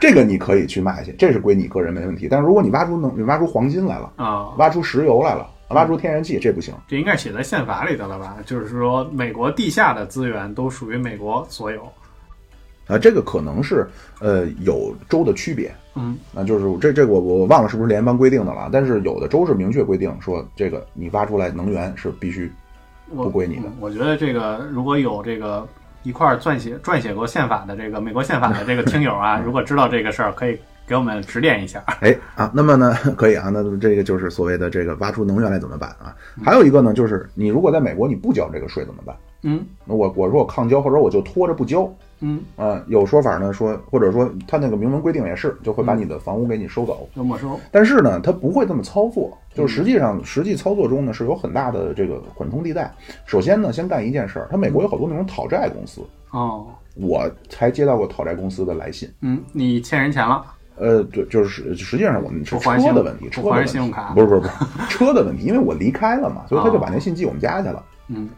这个你可以去卖去，这是归你个人没问题。但是如果你挖出能你挖出黄金来了，啊，挖出石油来了，挖出天然气，这不行。这应该写在宪法里头了吧？就是说，美国地下的资源都属于美国所有。啊，这个可能是呃有州的区别，嗯啊，就是这这个我我忘了是不是联邦规定的了，但是有的州是明确规定说这个你挖出来能源是必须不归你的嗯我觉得这个如果有这个一块儿撰写撰写过宪法的这个美国宪法的这个听友啊，如果知道这个事儿，可以给我们指点一下。哎啊，那么呢，可以啊，那这个就是所谓的这个挖出能源来怎么办啊？还有一个呢，就是你如果在美国你不交这个税怎么办？嗯那我我说我抗交，或者我就拖着不交嗯，啊、有说法呢说，或者说他那个明文规定也是，就会把你的房屋给你收走。有没收？但是呢，他不会这么操作，就是实际上实际操作中呢是有很大的这个缓冲地带。首先呢，先干一件事儿，他美国有好多那种讨债公司，哦，我才接到过讨债公司的来信。嗯，你欠人钱了，呃，对，就是实实际上我们是车的问题，车的问题信用卡不是不是不是车的问题，因为我离开了嘛，所以他就把那信寄我们家去了。嗯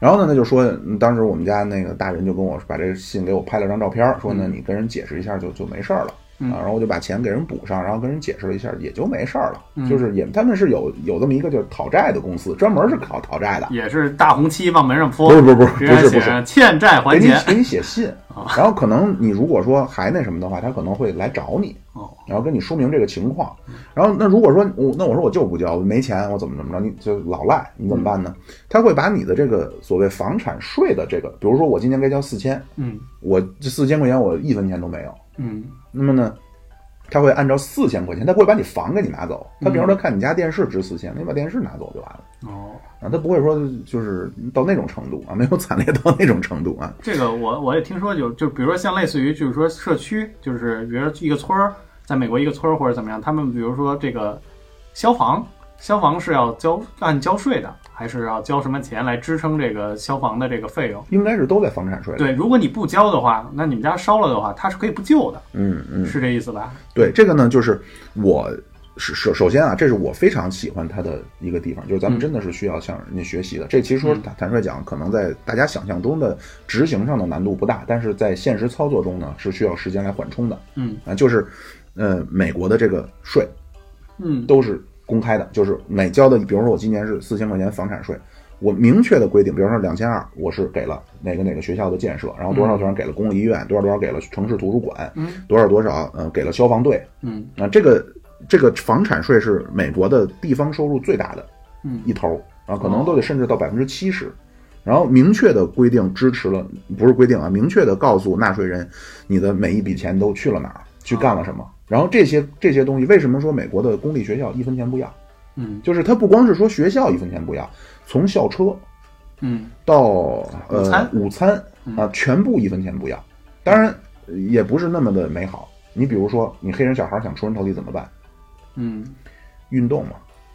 然后呢，他就说，嗯当时我们家那个大人就跟我把这个信给我拍了张照片，说呢，你跟人解释一下就就没事儿了。嗯啊，然后我就把钱给人补上，然后跟人解释了一下，也就没事儿了。嗯就是也他们是有有这么一个就是讨债的公司，专门是讨讨债的。也是大红漆往门上泼，不是不是不是不是不是欠债还给你钱。给你写信，啊然后可能你如果说还那什么的话，他可能会来找你，哦，然后跟你说明这个情况。然后那如果说我那我说我就不交，我没钱，我怎么怎么着，你就老赖，你怎么办呢？他会把你的这个所谓房产税的这个，比如说我今年该交四千，嗯我这四千块钱我一分钱都没有，嗯那么呢？他会按照四千块钱，他不会把你房给你拿走。他比如说他看你家电视值四千，那你把电视拿走就完了哦，啊。他不会说就是到那种程度啊，没有惨烈到那种程度啊。这个我我也听说有，就比如说像类似于就是说社区，就是比如说一个村儿，在美国一个村儿或者怎么样，他们比如说这个消防，消防是要交按交税的，还是要交什么钱来支撑这个消防的这个费用？应该是都在房产税。对，如果你不交的话，那你们家烧了的话，它是可以不救的，嗯嗯，是这意思吧？对，这个呢，就是我是首首先啊，这是我非常喜欢它的一个地方，就是咱们嗯真的是需要向人家学习的。这其实说坦坦率讲，可能在大家想象中的执行上的难度不大，但是在现实操作中呢，是需要时间来缓冲的嗯啊。就是呃，美国的这个税嗯都是公开的，就是每交的，比如说我今年是四千块钱房产税。我明确的规定，比如说两千二，我是给了哪个哪个学校的建设，然后多少多少给了公立医院，多少多少给了城市图书馆，嗯多少多少呃给了消防队，嗯啊，这个这个房产税是美国的地方收入最大的嗯一头儿啊，可能都得甚至到百分之七十。然后明确的规定支持了，不是规定啊，明确的告诉纳税人，你的每一笔钱都去了哪儿，去干了什么。然后这些这些东西，为什么说美国的公立学校一分钱不要？嗯就是它不光是说学校一分钱不要，从校车嗯到呃午餐啊，全部一分钱不要。当然呃也不是那么的美好。你比如说，你黑人小孩想出人头地怎么办？嗯运动嘛。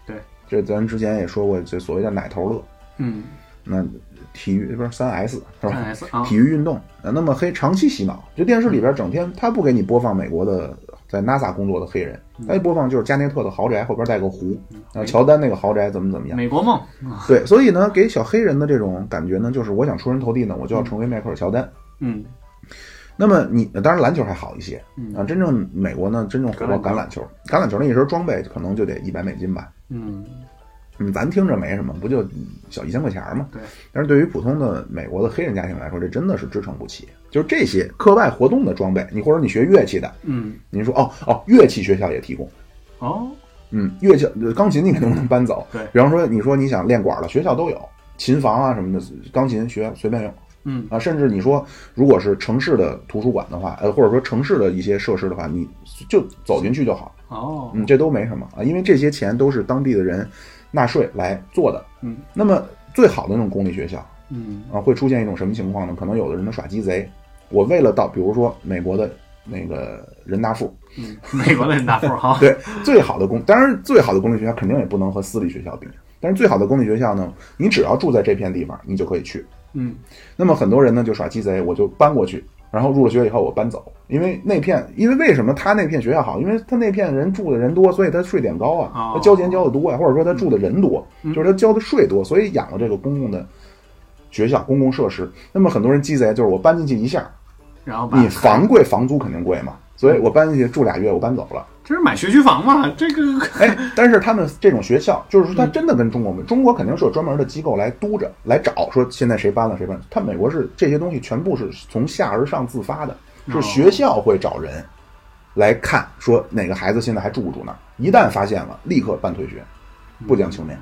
对，这咱之前也说过，这所谓的奶头乐。嗯，那体育不是三 S 是吧？三 S 啊，体育运动，呃那么黑长期洗脑，这电视里边整天他不给你播放美国的在 NASA 工作的黑人，嗯他一播放就是加内特的豪宅后边带个湖，然后乔丹那个豪宅怎么怎么样。美国梦，对，所以呢，给小黑人的这种感觉呢，就是我想出人头地呢，我就要成为迈克尔乔丹。嗯那么你当然篮球还好一些嗯啊，真正美国呢，真正火爆橄榄球，橄榄球那一身装备可能就得一百美金吧。嗯嗯，咱听着没什么，不就小一千块钱吗？对。但是对于普通的美国的黑人家庭来说，这真的是支撑不起。就是这些课外活动的装备，你或者你学乐器的，嗯您说哦哦，乐器学校也提供，哦嗯，乐器呃钢琴你肯定能搬走。对比方说你说你想练管了，学校都有，琴房啊什么的，钢琴学随便用嗯啊。甚至你说如果是城市的图书馆的话，呃，或者说城市的一些设施的话，你就走进去就好，哦嗯，这都没什么啊，因为这些钱都是当地的人纳税来做的。嗯，那么最好的那种公立学校嗯啊，会出现一种什么情况呢？可能有的人呢耍鸡贼，我为了到，比如说美国的那个人大附，嗯，美国的人大附哈，对，最好的公，当然最好的公立学校肯定也不能和私立学校比，但是最好的公立学校呢，你只要住在这片地方，你就可以去。嗯那么很多人呢就耍鸡贼，我就搬过去，然后入了学以后我搬走，因为那片，因为为什么他那片学校好？因为他那片人住的人多，所以他税点高啊哦，他交钱交的多呀，或者说他住的人多，就是他交的税多，所以养了这个公共的学校、公共设施。那么很多人鸡贼就是我搬进去一下，然后你房贵，房租肯定贵嘛，所以我搬进去住俩月，我搬走了。这是买学区房嘛？这个 哎，但是他们这种学校，就是说，他真的跟中国没，中国肯定是有专门的机构来督着，来找说现在谁搬了谁搬了。他美国是这些东西全部是从下而上自发的，是学校会找人来看，说哪个孩子现在还住不住那儿，一旦发现了，立刻办退学，不讲情面。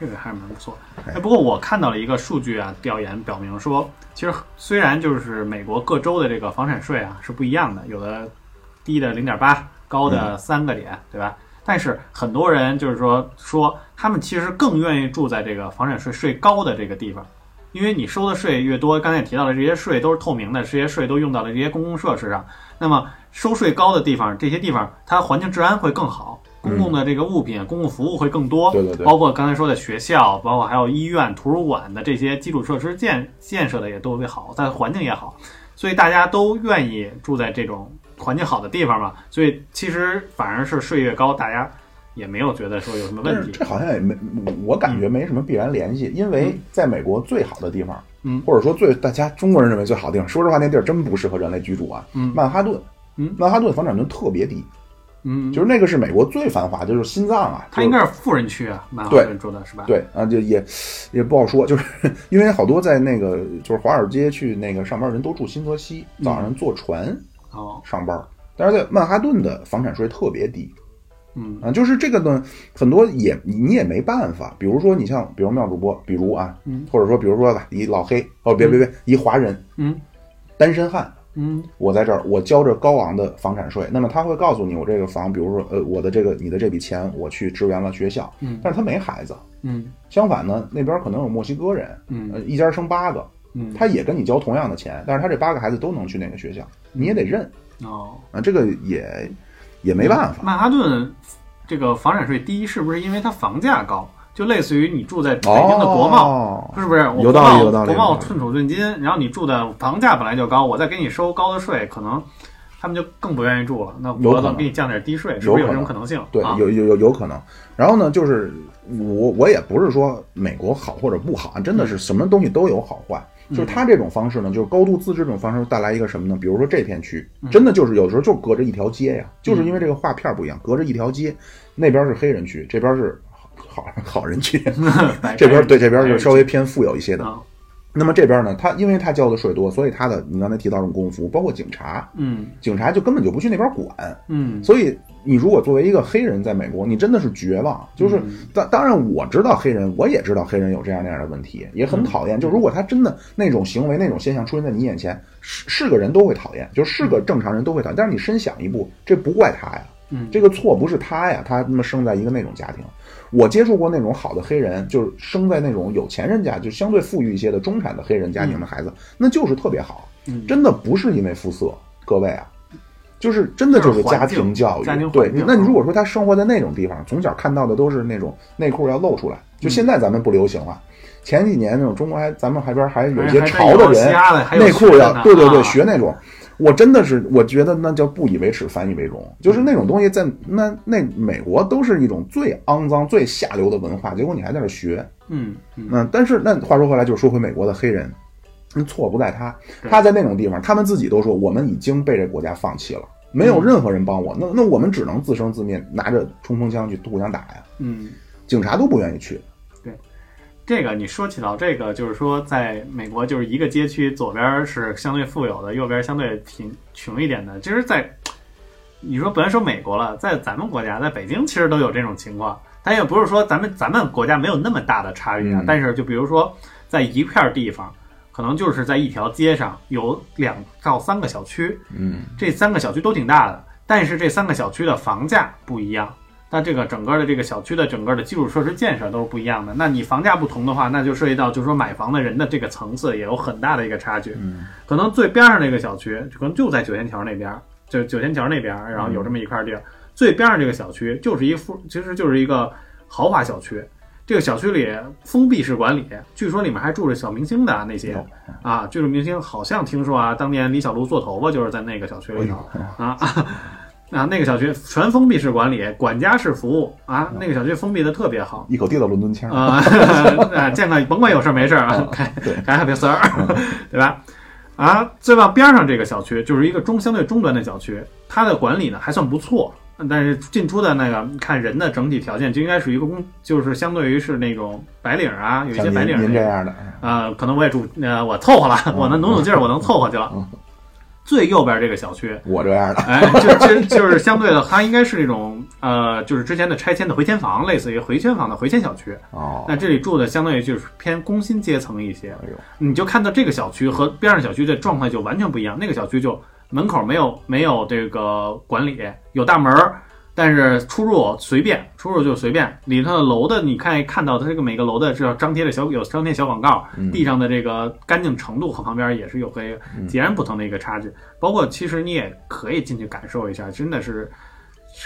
这个还是蛮不错的。哎哎，不过我看到了一个数据啊，调研表明说，其实 虽然就是美国各州的这个房产税啊是不一样的，有的低的零点八，高的三个点，对吧？但是很多人就是说说他们其实更愿意住在这个房产税税高的这个地方，因为你收的税越多，刚才也提到了这些税都是透明的，这些税都用到了这些公共设施上。那么收税高的地方，这些地方它环境治安会更好，公共的这个物品、公共服务会更多，对对对。包括刚才说的学校，包括还有医院、图书馆的这些基础设施建建设的也都特别好，它环境也好，所以大家都愿意住在这种环境好的地方嘛。所以其实反而是税越高，大家也没有觉得说有什么问题。这好像也没，我感觉没什么必然联系，因为在美国最好的地方，嗯。或者说最大家中国人认为最好的地方，说实话，那地儿真不适合人类居住啊。嗯。曼哈顿，嗯。曼哈顿房产证特别低，嗯，就是那个是美国最繁华，就是心脏啊。它应该是富人区啊，曼哈对顿住的是吧？，对啊，就也也不好说，就是因为好多在那个就是华尔街去那个上班人都住新泽西，早上坐船哦，上班，但是在曼哈顿的房产税特别低嗯。啊，就是这个呢，很多也你也没办法，比如说你像比如妙主播，比如啊，嗯。或者说比如说吧，一老黑哦，别别别，一华人嗯。单身汉。嗯。我在这儿，我交着高昂的房产税，那么他会告诉你，我这个房，比如说，呃，我的这个你的这笔钱，我去支援了学校，嗯。但是他没孩子，嗯。相反呢，那边可能有墨西哥人，嗯。呃，一家生八个，嗯，他也跟你交同样的钱，但是他这八个孩子都能去那个学校，你也得认。哦，啊，这个也也没办法。曼哈顿这个房产税低，是不是因为它房价高？就类似于你住在北哦，京的国贸，是不是？我有道理国贸有道理国贸寸土寸金，然后你住的房价本来就高，我再给你收高的税，可能他们就更不愿意住了。那我可能给你降点低税，是不是有这种可能性？对，啊、有有有有可能。然后呢，就是我我也不是说美国好或者不好，真的是什么东西都有好坏。就是他这种方式呢，就是高度自治这种方式带来一个什么呢？比如说这片区，真的就是有时候就隔着一条街呀，就是因为这个画片不一样，隔着一条街，那边是黑人区，这边是好好好人区，这边对这边白人是稍微偏富有一些的。啊，那么这边呢，他因为他交的税多，所以他的你刚才提到这种公服，包括警察，嗯警察就根本就不去那边管。嗯所以你如果作为一个黑人在美国，你真的是绝望。就是嗯当当然我知道黑人，我也知道黑人有这样那样的问题，也很讨嗯厌。就如果他真的那种行为、那种现象出现在你眼前，是是个人都会讨厌，就是个正常人都会讨厌。但是你深想一步，这不怪他呀，嗯这个错不是他呀，他那么生在一个那种家庭。我接触过那种好的黑人，就是生在那种有钱人家，就相对富裕一些的中产的黑人家庭的孩子，那就是特别好。嗯真的不是因为肤色，各位啊，就是真的就是家庭教育。家庭对，那你如果说他生活在那种地方，从小看到的都是那种内裤要露出来，就现在咱们不流行了。前几年那种中国还咱们海边还有一些潮的人，内裤要对对对啊学那种，我真的是我觉得那叫不以为耻反以为荣，就是那种东西在那那美国都是一种最肮脏最下流的文化，结果你还在这学，嗯嗯。嗯，但是那话说回来，就是说回美国的黑人，那错不在他，他在那种地方，他们自己都说我们已经被这国家放弃了，没有任何人帮我，那那我们只能自生自灭，拿着冲锋枪去互相打呀，嗯。警察都不愿意去。这个你说起到这个，就是说，在美国，就是一个街区左边是相对富有的，右边相对贫穷一点的。其实在，你说不要说美国了，在咱们国家，在北京其实都有这种情况。但也不是说咱们咱们国家没有那么大的差异啊，嗯但是就比如说，在一片地方，可能就是在一条街上有两到三个小区，嗯这三个小区都挺大的，但是这三个小区的房价不一样，那这个整个的这个小区的整个的基础设施建设都是不一样的。那你房价不同的话，那就涉及到就是说买房的人的这个层次也有很大的一个差距。嗯可能最边上那个小区，可能就在九仙桥那边，就九仙桥那边，然后有这么一块地儿，最边上这个小区就是一副，其实就是一个豪华小区。这个小区里封闭式管理，据说里面还住着小明星的啊那些有啊，就是明星好像听说啊，当年李小璐做头发就是在那个小区里头啊啊，那个小区全封闭式管理，管家式服务啊，那个小区封闭的特别好。一口地道伦敦腔。啊，啊，见个甭管有事儿没事儿啊，开对开海别丝儿，对吧？啊，再往边上这个小区就是一个中相对中端的小区，它的管理呢还算不错，但是进出的那个看人的整体条件就应该是一个公，就是相对于是那种白领啊，有一些白领那个您这样的，啊，可能我也住，呃，我凑合了，我能努努劲儿，我能凑合去了嗯。最右边这个小区，我这样的，哎，就就就是相对的，它应该是那种呃，就是之前的拆迁的回迁房，类似于回迁房的回迁小区。哦，那这里住的相当于就是偏工薪阶层一些，哎呦，你就看到这个小区和边上小区的状态就完全不一样。那个小区就门口没有没有这个管理，有大门儿，但是出入随便，出入就随便。里头的楼的你看看到它这个每个楼的这张贴的小有张贴小广告，嗯地上的这个干净程度和旁边也是有个截然不同的一个差距。包括其实你也可以进去感受一下，真的是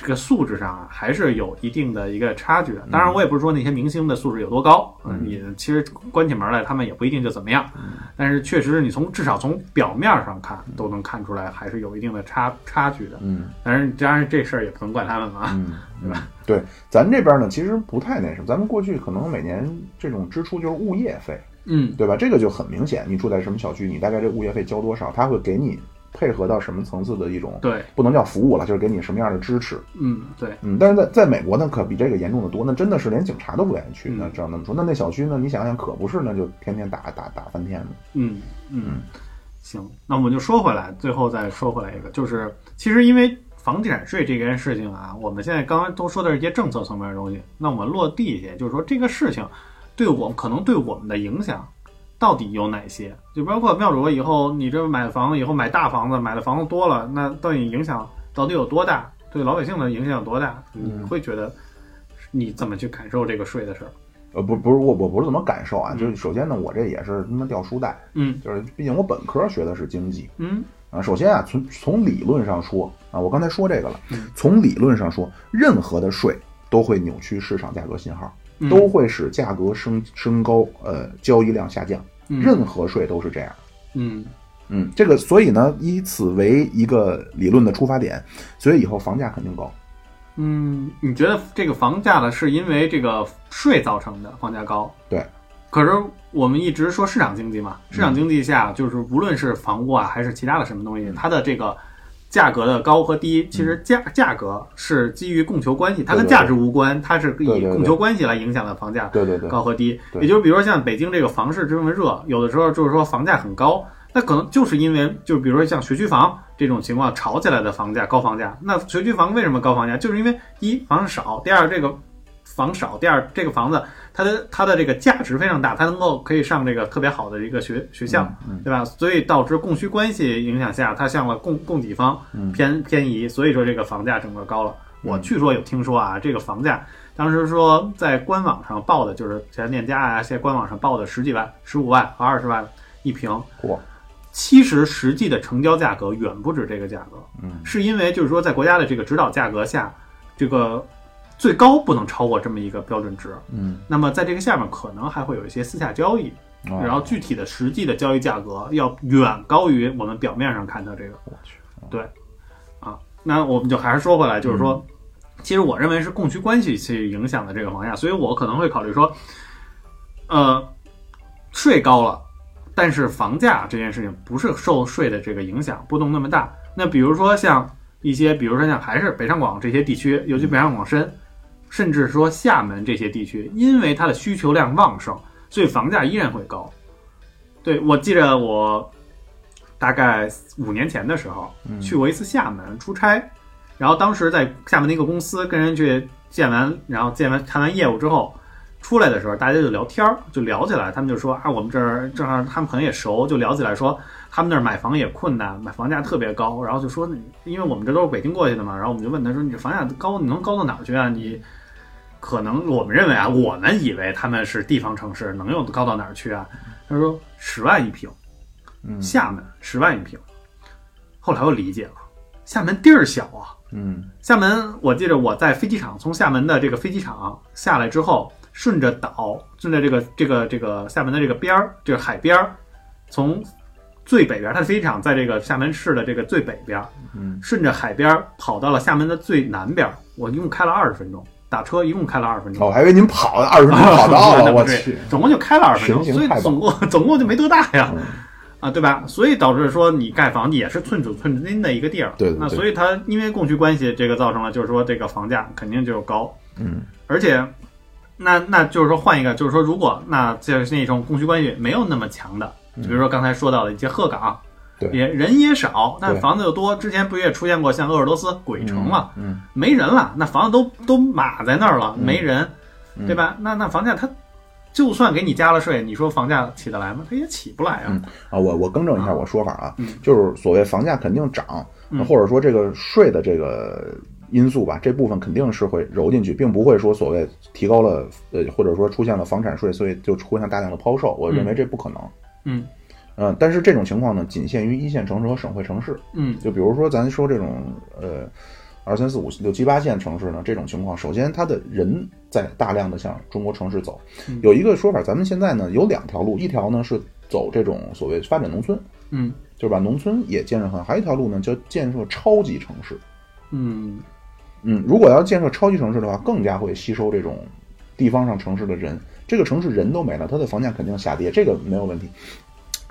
这个素质上啊，还是有一定的一个差距的。当然，我也不是说那些明星的素质有多高，嗯，你其实关起门来，他们也不一定就怎么样。但是确实，你从至少从表面上看，都能看出来还是有一定的差差距的。嗯但是，当然这事儿也不能怪他们啊。嗯，对吧？对，咱这边呢，其实不太那什么，咱们过去可能每年这种支出就是物业费，嗯对吧？这个就很明显，你住在什么小区，你大概这物业费交多少，他会给你配合到什么层次的一种，对，不能叫服务了，就是给你什么样的支持。嗯对，嗯，但是在在美国呢，可比这个严重的多，那真的是连警察都不愿意去。嗯那这样那么说，那那小区呢，你想想，可不是，那就天天打打打翻天的。嗯嗯，行，那我们就说回来，最后再说回来一个，就是其实因为房地产税这件事情啊，我们现在刚刚都说的是一些政策层面的东西，那我们落地一些，就是说这个事情对我们可能对我们的影响到底有哪些？就包括妙主以后你这买房以后买大房子，买的房子多了，那到底影响到底有多大？对老百姓的影响有多大？你会觉得你怎么去感受这个税的事儿？呃，不，不是我，我不是怎么感受啊，就是首先呢，我这也是他妈掉书袋，嗯就是毕竟我本科学的是经济嗯啊。首先啊，从从理论上说啊，我刚才说这个了嗯，从理论上说，任何的税都会扭曲市场价格信号，嗯都会使价格升升高，呃，交易量下降，嗯任何税都是这样。嗯嗯，这个所以呢，以此为一个理论的出发点，所以以后房价肯定高。嗯，你觉得这个房价呢，是因为这个税造成的房价高？对。可是我们一直说市场经济嘛，市场经济下就是无论是房屋啊，还是其他的什么东西，它的这个价格的高和低，其实价价格是基于供求关系，它跟价值无关，它是以供求关系来影响的房价对对对，高和低。也就是比如说像北京这个房市这么热，有的时候就是说房价很高，那可能就是因为就是比如说像学区房这种情况炒起来的房价高房价。那学区房为什么高房价？就是因为一房子少，第二这个房少，第二这个房子它的它的这个价值非常大，它能够可以上这个特别好的一个学学校，嗯对吧？所以导致供需关系影响下，它向了供供给方嗯偏偏移，所以说这个房价整个高了。我嗯据说有听说啊，这个房价当时说在官网上报的，就是前链家啊，现在官网上报的十几万、十五万和二十万一平，嚯，其实实际的成交价格远不止这个价格，嗯是因为就是说在国家的这个指导价格下，这个最高不能超过这么一个标准值。嗯，那么在这个下面可能还会有一些私下交易，哦然后具体的实际的交易价格要远高于我们表面上看到这个。我去，啊，那我们就还是说回来，就是嗯说，其实我认为是供需关系去影响的这个房价，所以我可能会考虑说，呃，税高了，但是房价这件事情不是受税的这个影响波动那么大。那比如说像一些，比如说像还是北上广这些地区，尤其北上广深，甚至说厦门这些地区，因为它的需求量旺盛，所以房价依然会高。对我记得我大概五年前的时候，去过一次厦门出差，然后当时在厦门的一个公司跟人去见完，然后见完谈完业务之后，出来的时候大家就聊天儿，就聊起来，他们就说啊，我们这儿正好他们可能也熟，就聊起来说他们那儿买房也困难，买房价特别高，然后就说因为我们这都是北京过去的嘛，然后我们就问他说你这房价高，你能高到哪儿去啊？你 可能我们认为啊，我们以为他们是地方城市，能有高到哪儿去啊？他说十万一平。嗯厦门十万一平，后来我理解了，厦门地儿小啊。嗯厦门，我记得我在飞机场从厦门的这个飞机场下来之后，顺着岛，顺着这个这个这个厦门的这个边儿，这个海边儿，从最北边儿，它的飞机场在这个厦门市的这个最北边儿，嗯顺着海边儿跑到了厦门的最南边儿，我一共开了二十分钟，打车一共开了二十分钟。哦，我还以为您跑了二十分钟跑到 我去，总共就开了二十分钟，所以总共总共就没多大呀。嗯。啊，对吧？所以导致说你盖房也是寸土寸金的一个地儿，对对对。那所以它因为供需关系，这个造成了就是说这个房价肯定就高，嗯。而且那那就是说换一个，就是说如果那就是那种供需关系没有那么强的，比如说刚才说到的一些鹤岗，对也人也少，但对房子又多，之前不也出现过像鄂尔多斯鬼城嘛，嗯没人了，那房子都都码在那儿了，嗯没人，嗯对吧？那那房价它就算给你加了税，你说房价起得来吗？它也起不来啊。嗯啊，我我更正一下我说法啊嗯，就是所谓房价肯定涨，嗯或者说这个税的这个因素吧，这部分肯定是会揉进去，并不会说所谓提高了呃，或者说出现了房产税，所以就出现大量的抛售，我认为这不可能。嗯嗯，但是这种情况呢，仅限于一线城市和省会城市。嗯就比如说咱说这种呃二三四五六七八线城市呢，这种情况，首先它的人在大量的向中国城市走嗯。有一个说法，咱们现在呢有两条路，一条呢是走这种所谓发展农村，嗯就是把农村也建设好；还有一条路呢叫建设超级城市。嗯嗯，如果要建设超级城市的话，更加会吸收这种地方上城市的人，这个城市人都没了，它的房价肯定下跌，这个没有问题。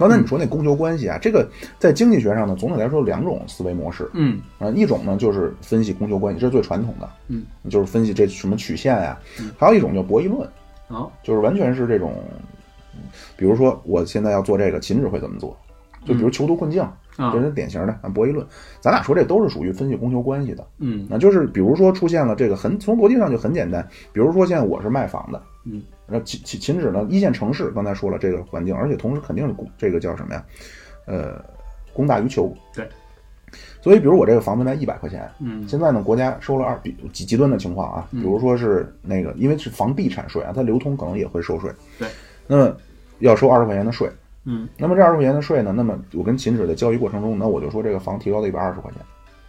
刚才你说那供求关系啊，这个在经济学上呢，总体来说有两种思维模式。嗯。啊，一种呢就是分析供求关系，这是最传统的，嗯，就是分析这什么曲线呀、嗯。还有一种叫博弈论，啊就是完全是这种，比如说我现在要做这个，秦止会怎么做？就比如囚徒困境，啊。这是典型的啊博弈论。咱俩说这都是属于分析供求关系的。嗯。那就是比如说出现了这个很从逻辑上就很简单，比如说现在我是卖房的，嗯，那秦秦秦止呢，一线城市刚才说了这个环境，而且同时肯定是供这个叫什么呀？呃，供大于求。对。所以，比如我这个房子卖一百块钱，嗯现在呢，国家收了二比极极端的情况啊，比如说是那个，因为是房地产税啊，它流通可能也会收税。对。那么要收二十块钱的税，嗯那么这二十块钱的税呢，那么我跟秦止在交易过程中，那我就说这个房提高到一百二十块钱，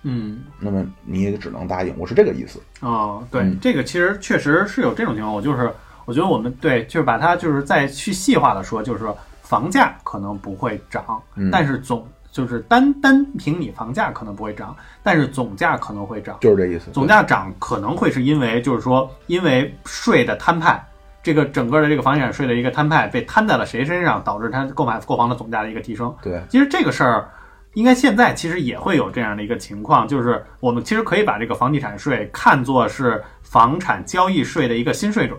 嗯那么你也只能答应，我是这个意思。哦，对嗯，这个其实确实是有这种情况。我就是我觉得我们对，就是把它就是再去细化的说，就是说房价可能不会涨，嗯但是总就是单单凭你房价可能不会涨，但是总价可能会涨。就是这意思。总价涨可能会是因为就是说因为税的摊派。这个整个的这个房地产税的一个摊派被摊在了谁身上，导致他购买购房的总价的一个提升。对，其实这个事儿，应该现在其实也会有这样的一个情况，就是我们其实可以把这个房地产税看作是房产交易税的一个新税种。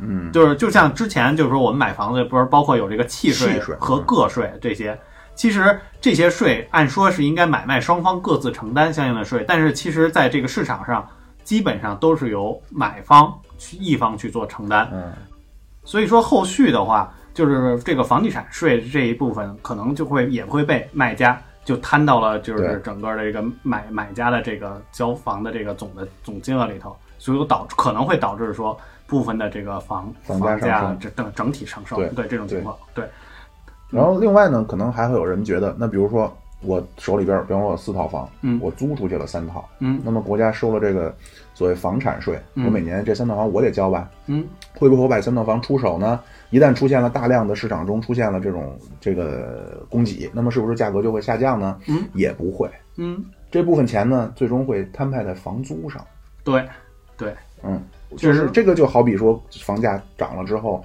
嗯，就是就像之前就是说我们买房子不是包括有这个契税和个税这些，其实这些税按说是应该买卖双方各自承担相应的税，但是其实在这个市场上基本上都是由买方去一方去做承担。嗯，所以说后续的话，就是这个房地产税这一部分可能就会也会被卖家就摊到了就是整个的这个买买家的这个交房的这个总的总金额里头，所以导可能会导致说部分的这个房房价上价升这整整体上升，对对这种情况，对，然后另外呢，可能还会有人觉得，那比如说我手里边，比方说我四套房，嗯。我租出去了三套，嗯。那么国家收了这个所谓房产税，嗯。我每年这三套房我得交吧？嗯。会不会我把三套房出手呢？一旦出现了大量的市场中出现了这种这个供给，那么是不是价格就会下降呢？嗯，也不会，嗯，这部分钱呢，最终会摊派在房租上。对对，嗯，就就是是这个就好比说房价涨了之后，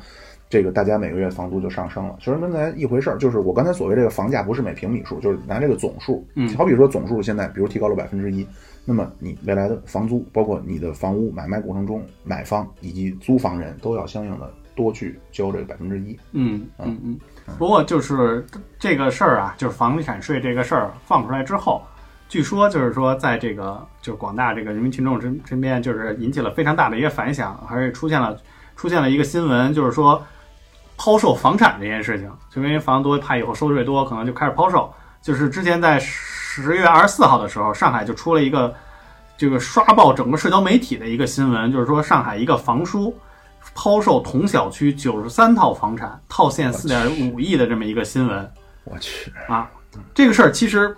这个大家每个月房租就上升了，其实跟咱一回事儿。就是我刚才所谓这个房价不是每平米数，就是拿这个总数。嗯好比说总数现在比如提高了百分之一，那么你未来的房租，包括你的房屋买卖过程中，买方以及租房人都要相应的多去交这个百分之一。嗯嗯嗯。不过就是这个事儿啊，就是房地产税这个事儿放出来之后，据说就是说，在这个就是广大这个人民群众身身边，就是引起了非常大的一个反响，而且出现了出现了一个新闻，就是说抛售房产这件事情，就因为房多，怕以后收税多，可能就开始抛售。就是之前在十月二十四号的时候，上海就出了一个这个刷爆整个社交媒体的一个新闻，就是说上海一个房叔抛售同小区九十三套房产，套现四点五亿的这么一个新闻。我去，啊，这个事儿其实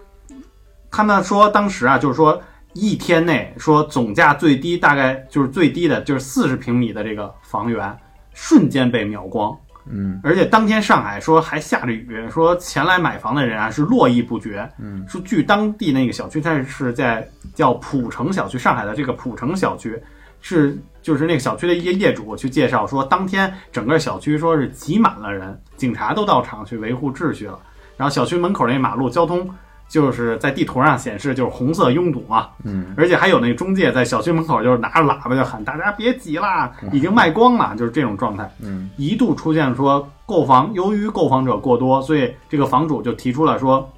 他们说当时啊，就是说一天内说总价最低大概就是最低的就是四十平米的这个房源，瞬间被秒光。嗯而且当天上海说还下着雨，说前来买房的人啊是络绎不绝。嗯，说据当地那个小区，它是在叫浦城小区，上海的这个浦城小区是就是那个小区的一些业主去介绍说，当天整个小区说是挤满了人，警察都到场去维护秩序了。然后小区门口那马路交通就是在地图上显示就是红色拥堵嘛，嗯，而且还有那个中介在小区门口就是拿着喇叭就喊大家别挤啦，已经卖光了，就是这种状态。嗯，一度出现说购房，由于购房者过多，所以这个房主就提出了说，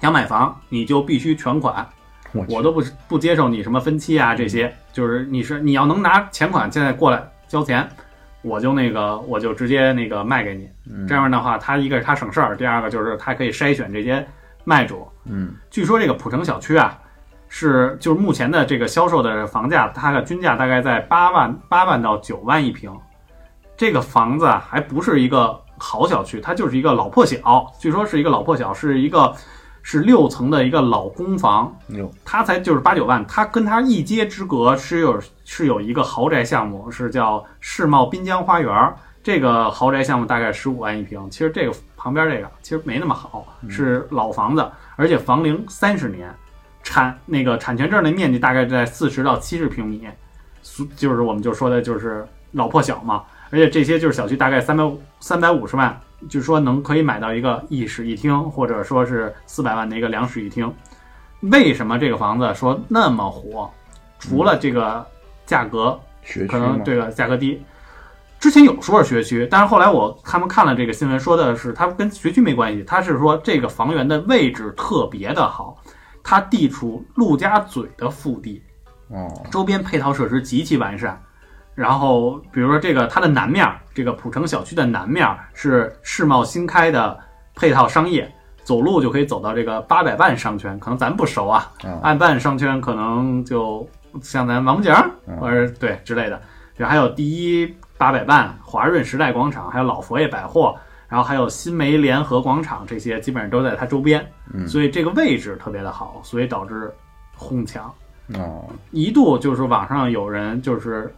想买房你就必须全款，我都不不接受你什么分期啊这些，就是你是你要能拿钱款现在过来交钱，我就那个我就直接那个卖给你。嗯。这样的话，他一个是他省事儿，第二个就是他可以筛选这些卖主。嗯据说这个浦城小区啊，是就是目前的这个销售的房价，它的均价大概在八万八万到九万一平。这个房子啊，还不是一个好小区，它就是一个老破小。据说是一个老破小，是一个是六层的一个老公房，哟，它才就是八九万，它跟它一街之隔是有是有一个豪宅项目，是叫世茂滨江花园儿。这个豪宅项目大概十五万一平，其实这个旁边这个其实没那么好，是老房子，而且房龄三十年，产那个产权证的面积大概在四十到七十平米，就是我们就说的就是老破小嘛，而且这些就是小区大概三百三百五十万，就是说能可以买到一个一室一厅，或者说是四百万的一个两室一厅。为什么这个房子说那么火？除了这个价格可能，这个价格低。之前有说是学区，但是后来我他们看了这个新闻，说的是它跟学区没关系，它是说这个房源的位置特别的好，它地处陆家嘴的腹地，哦，周边配套设施极其完善。然后比如说这个它的南面，这个浦城小区的南面是世贸新开的配套商业，走路就可以走到这个八百万商圈，可能咱不熟啊，啊，按万商圈可能就像咱王府井嗯。或者对之类的，然后还有第一八百伴、华润时代广场，还有老佛爷百货，然后还有新梅联合广场，这些基本上都在它周边，嗯。所以这个位置特别的好，所以导致哄抢。哦，一度就是网上有人就是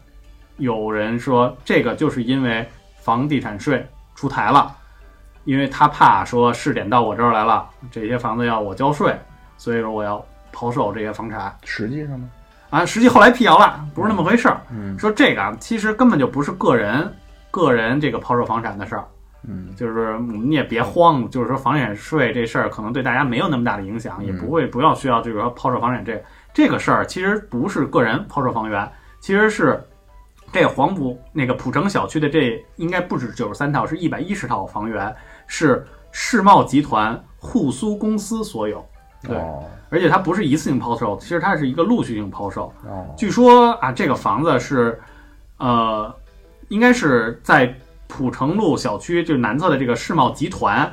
有人说这个就是因为房地产税出台了，因为他怕说试点到我这儿来了，这些房子要我交税，所以说我要抛售这些房产。实际上呢，啊。实际后来辟谣了，不是那么回事儿，嗯说这个啊其实根本就不是个人个人这个抛售房产的事儿，嗯，就是你也别慌，就是说房产税这事儿可能对大家没有那么大的影响，也不会不要需要就是说抛售房产这这个事儿，其实不是个人抛售房源，其实是这黄埔那个浦城小区的这应该不止九十三套，是一百一十套房源，是世茂集团沪苏公司所有，对哦而且它不是一次性抛售，其实它是一个陆续性抛售。哦，据说啊，这个房子是，呃，应该是在浦城路小区就是南侧的这个世贸集团，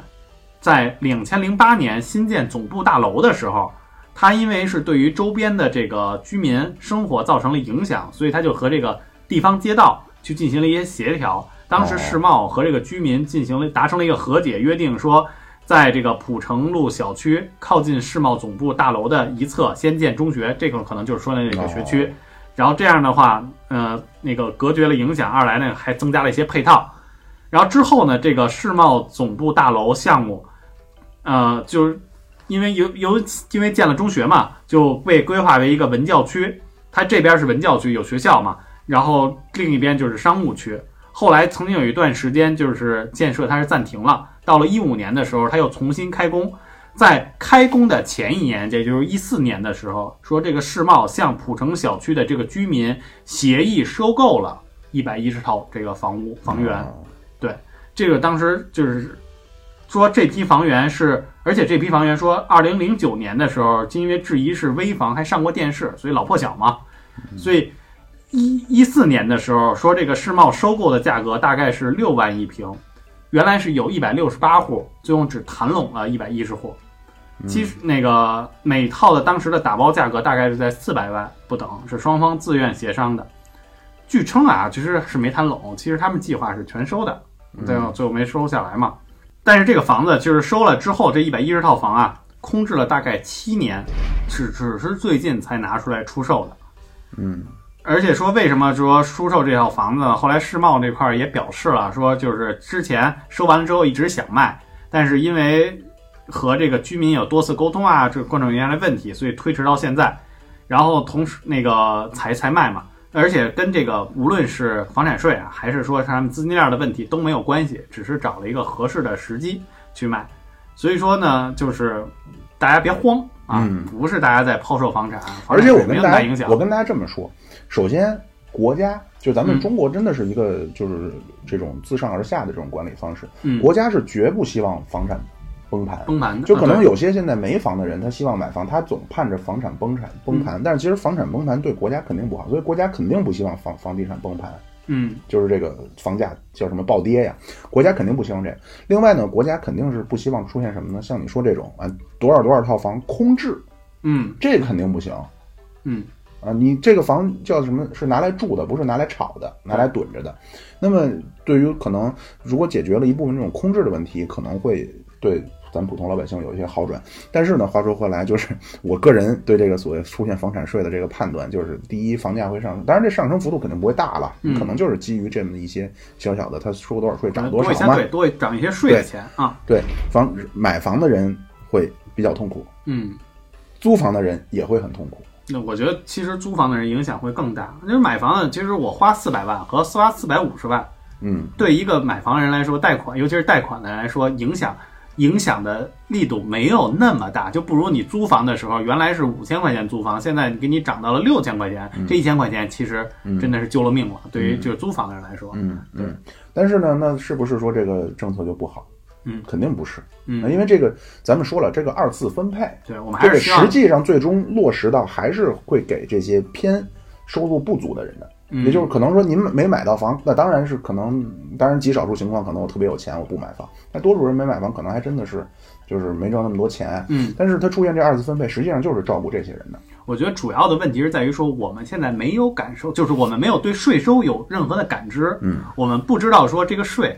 在两千零八年新建总部大楼的时候，它因为是对于周边的这个居民生活造成了影响，所以它就和这个地方街道去进行了一些协调。当时世贸和这个居民进行了达成了一个和解约定，说在这个浦城路小区靠近世贸总部大楼的一侧先建中学，这个可能就是说的那个学区。然后这样的话，呃，那个隔绝了影响，二来呢还增加了一些配套。然后之后呢，这个世贸总部大楼项目，呃，就是因为由由因为建了中学嘛，就被规划为一个文教区。它这边是文教区，有学校嘛，然后另一边就是商务区。后来曾经有一段时间，就是建设它是暂停了。到了一五年的时候，他又重新开工。在开工的前一年，也就是一四年的时候，说这个世贸向浦城小区的这个居民协议收购了一百一十套这个房屋房源。对这个当时就是说这批房源是，而且这批房源说，二零零九年的时候，因为质疑是危房，还上过电视，所以老破小嘛，所以一一四年的时候说这个世贸收购的价格大概是六万一平，原来是有一百六十八户，最后只谈拢了一百一十户。其实那个每套的当时的打包价格大概是在四百万不等，是双方自愿协商的。据称啊，其实是没谈拢，其实他们计划是全收的，最后最后没收下来嘛。但是这个房子就是收了之后，这一百一十套房啊，空置了大概七年，只只是最近才拿出来出售的。嗯而且说为什么说出售这套房子呢？后来世贸这块儿也表示了，说就是之前收完了之后一直想卖，但是因为和这个居民有多次沟通啊，这各种各样的问题，所以推迟到现在，然后同时那个才才卖嘛。而且跟这个无论是房产税啊，还是说他们资金链的问题都没有关系，只是找了一个合适的时机去卖。所以说呢，就是大家别慌啊，嗯不是大家在抛售房产，房而且我没跟大家，有太大影响。我跟大家这么说，首先国家就咱们嗯中国真的是一个就是这种自上而下的这种管理方式，嗯，国家是绝不希望房产崩盘。崩盘的，就可能啊有些现在没房的人，他希望买房，他总盼着房产崩产崩盘，但是其实房产崩盘对国家肯定不好，所以国家肯定不希望房房地产崩盘，嗯就是这个房价叫什么暴跌呀，国家肯定不希望这个。另外呢，国家肯定是不希望出现什么呢？像你说这种啊，多少多少套房空置，嗯这个肯定不行。嗯啊，你这个房叫什么？是拿来住的，不是拿来炒的，拿来囤着的。那么，对于可能如果解决了一部分这种空置的问题，可能会对咱普通老百姓有一些好转。但是呢，话说回来，就是我个人对这个所谓出现房产税的这个判断，就是第一，房价会上升，当然这上升幅度肯定不会大了，嗯可能就是基于这么一些小小的，他收多少税涨多多少嘛。对，多涨一些税的钱啊，对，房买房的人会比较痛苦，嗯。租房的人也会很痛苦。那我觉得其实租房的人影响会更大。就是买房的，其实我花四百万和花四百五十万，嗯，对一个买房人来说，贷款尤其是贷款的人来说，影响影响的力度没有那么大，就不如你租房的时候，原来是五千块钱租房，现在给你涨到了六千块钱，这一千块钱其实真的是救了命了。对于就是租房的人来说，嗯嗯，但是呢，那是不是说这个政策就不好？嗯，肯定不是。嗯，因为这个咱们说了，这个二次分配，对我们这个还是实际上最终落实到还是会给这些偏收入不足的人的。嗯也就是可能说您没买到房，那当然是可能，当然极少数情况可能我特别有钱我不买房，那多数人没买房可能还真的是就是没挣那么多钱。嗯，但是他出现这二次分配，实际上就是照顾这些人的。我觉得主要的问题是在于说，我们现在没有感受，就是我们没有对税收有任何的感知，嗯，我们不知道说这个税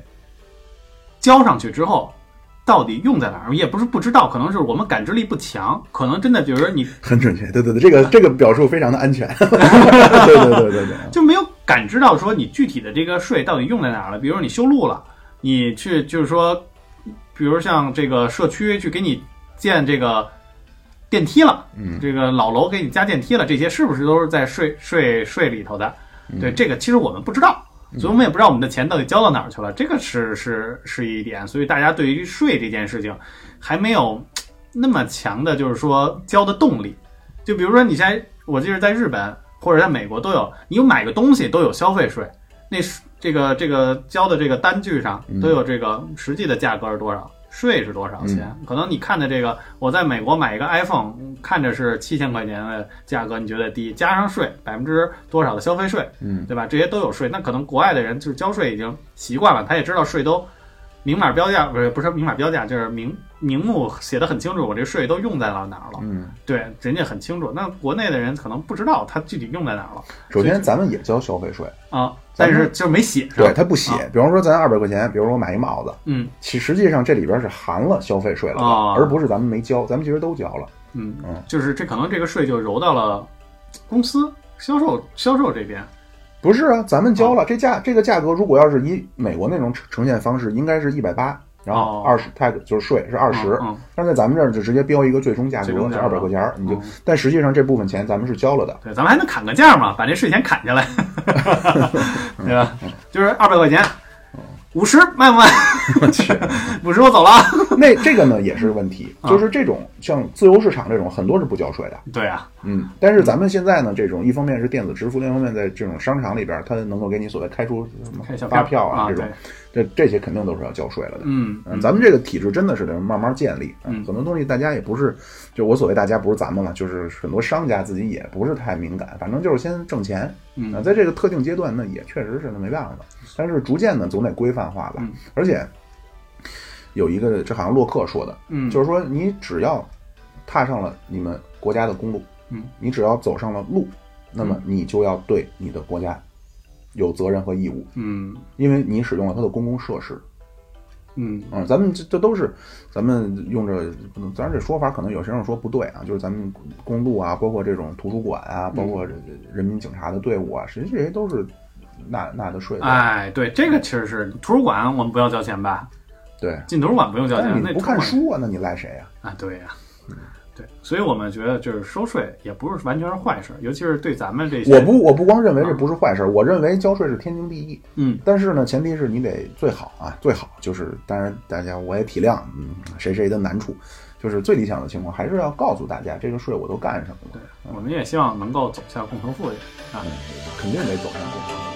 交上去之后到底用在哪儿，也不是不知道，可能是我们感知力不强，可能真的就是你很准确，对对对，这个这个表述非常的安全。对对对对对，就没有感知到说你具体的这个税到底用在哪儿了。比如说你修路了，你去就是说，比如像这个社区去给你建这个电梯了，嗯，这个老楼给你加电梯了，这些是不是都是在税税税里头的？对，这个其实我们不知道。所以我们也不知道我们的钱到底交到哪儿去了，这个是是是一点。所以大家对于税这件事情还没有那么强的，就是说交的动力。就比如说你现在，我记得在日本或者在美国都有，你有买个东西都有消费税，那是这个这个交的这个单据上都有这个实际的价格是多少。税是多少钱？可能你看的这个，我在美国买一个 iPhone，看着是七千块钱的价格，你觉得低，加上税百分之多少的消费税，嗯，对吧？这些都有税。那可能国外的人就是交税已经习惯了，他也知道税都明码标价，不是不是明码标价，就是明明目写的很清楚，我这税都用在了哪儿了。嗯，对，人家很清楚。那国内的人可能不知道他具体用在哪儿了。首先，咱们也交消费税啊，但是就是没写上。对他不写，比方说咱二百块钱，比如说我买一帽子，嗯，其实际上这里边是含了消费税了的，哦而不是咱们没交，咱们其实都交了。嗯嗯，就是这可能这个税就揉到了公司销售销售这边。不是啊，咱们哦交了这价这个价格，如果要是以美国那种呈呈现方式，应该是一百八，然后哦。二十 tag 就是税是二十、嗯但是在咱们这儿就直接标一个最终价格是二百块钱儿，你就、嗯但实际上这部分钱咱们是交了的。对，咱们还能砍个价嘛，把这税钱砍下来，对吧？就是二百块钱，五十卖不卖？我去，五十我走了。那这个呢也是问题，啊就是这种像自由市场这种很多是不交税的，对啊，嗯，但是咱们现在呢，这种一方面是电子支付，另一方面在这种商场里边，它能够给你所谓开出什么发票啊，这种对，这这些肯定都是要交税了的。嗯嗯，咱们这个体制真的是得慢慢建立。嗯很多东西大家也不是，就我所谓大家不是咱们了，就是很多商家自己也不是太敏感，反正就是先挣钱。嗯啊，在这个特定阶段，那也确实是那没办法。但是逐渐的总得规范化吧。嗯而且有一个，这好像洛克说的，嗯，就是说你只要踏上了你们国家的公路，嗯，你只要走上了路，那么你就要对你的国家有责任和义务，嗯因为你使用了它的公共设施。嗯嗯，咱们这这都是咱们用着，当然这说法可能有些人说不对啊，就是咱们公路啊，包括这种图书馆啊，包括这人民警察的队伍啊，实际这些都是纳纳的税的。哎，对，这个其实是图书馆我们不要交钱吧？对，进图书馆不用交钱，那你不看书啊，那你赖谁呀、啊？对呀、对，所以我们觉得就是收税也不是完全是坏事，尤其是对咱们这些我不，我不光认为这不是坏事，我认为交税是天经地义。嗯但是呢，前提是你得最好啊，最好就是，当然大家我也体谅，嗯，谁谁的难处，就是最理想的情况还是要告诉大家这个税我都干什么了，对，我们也希望能够走向共同富裕啊。肯定得走向共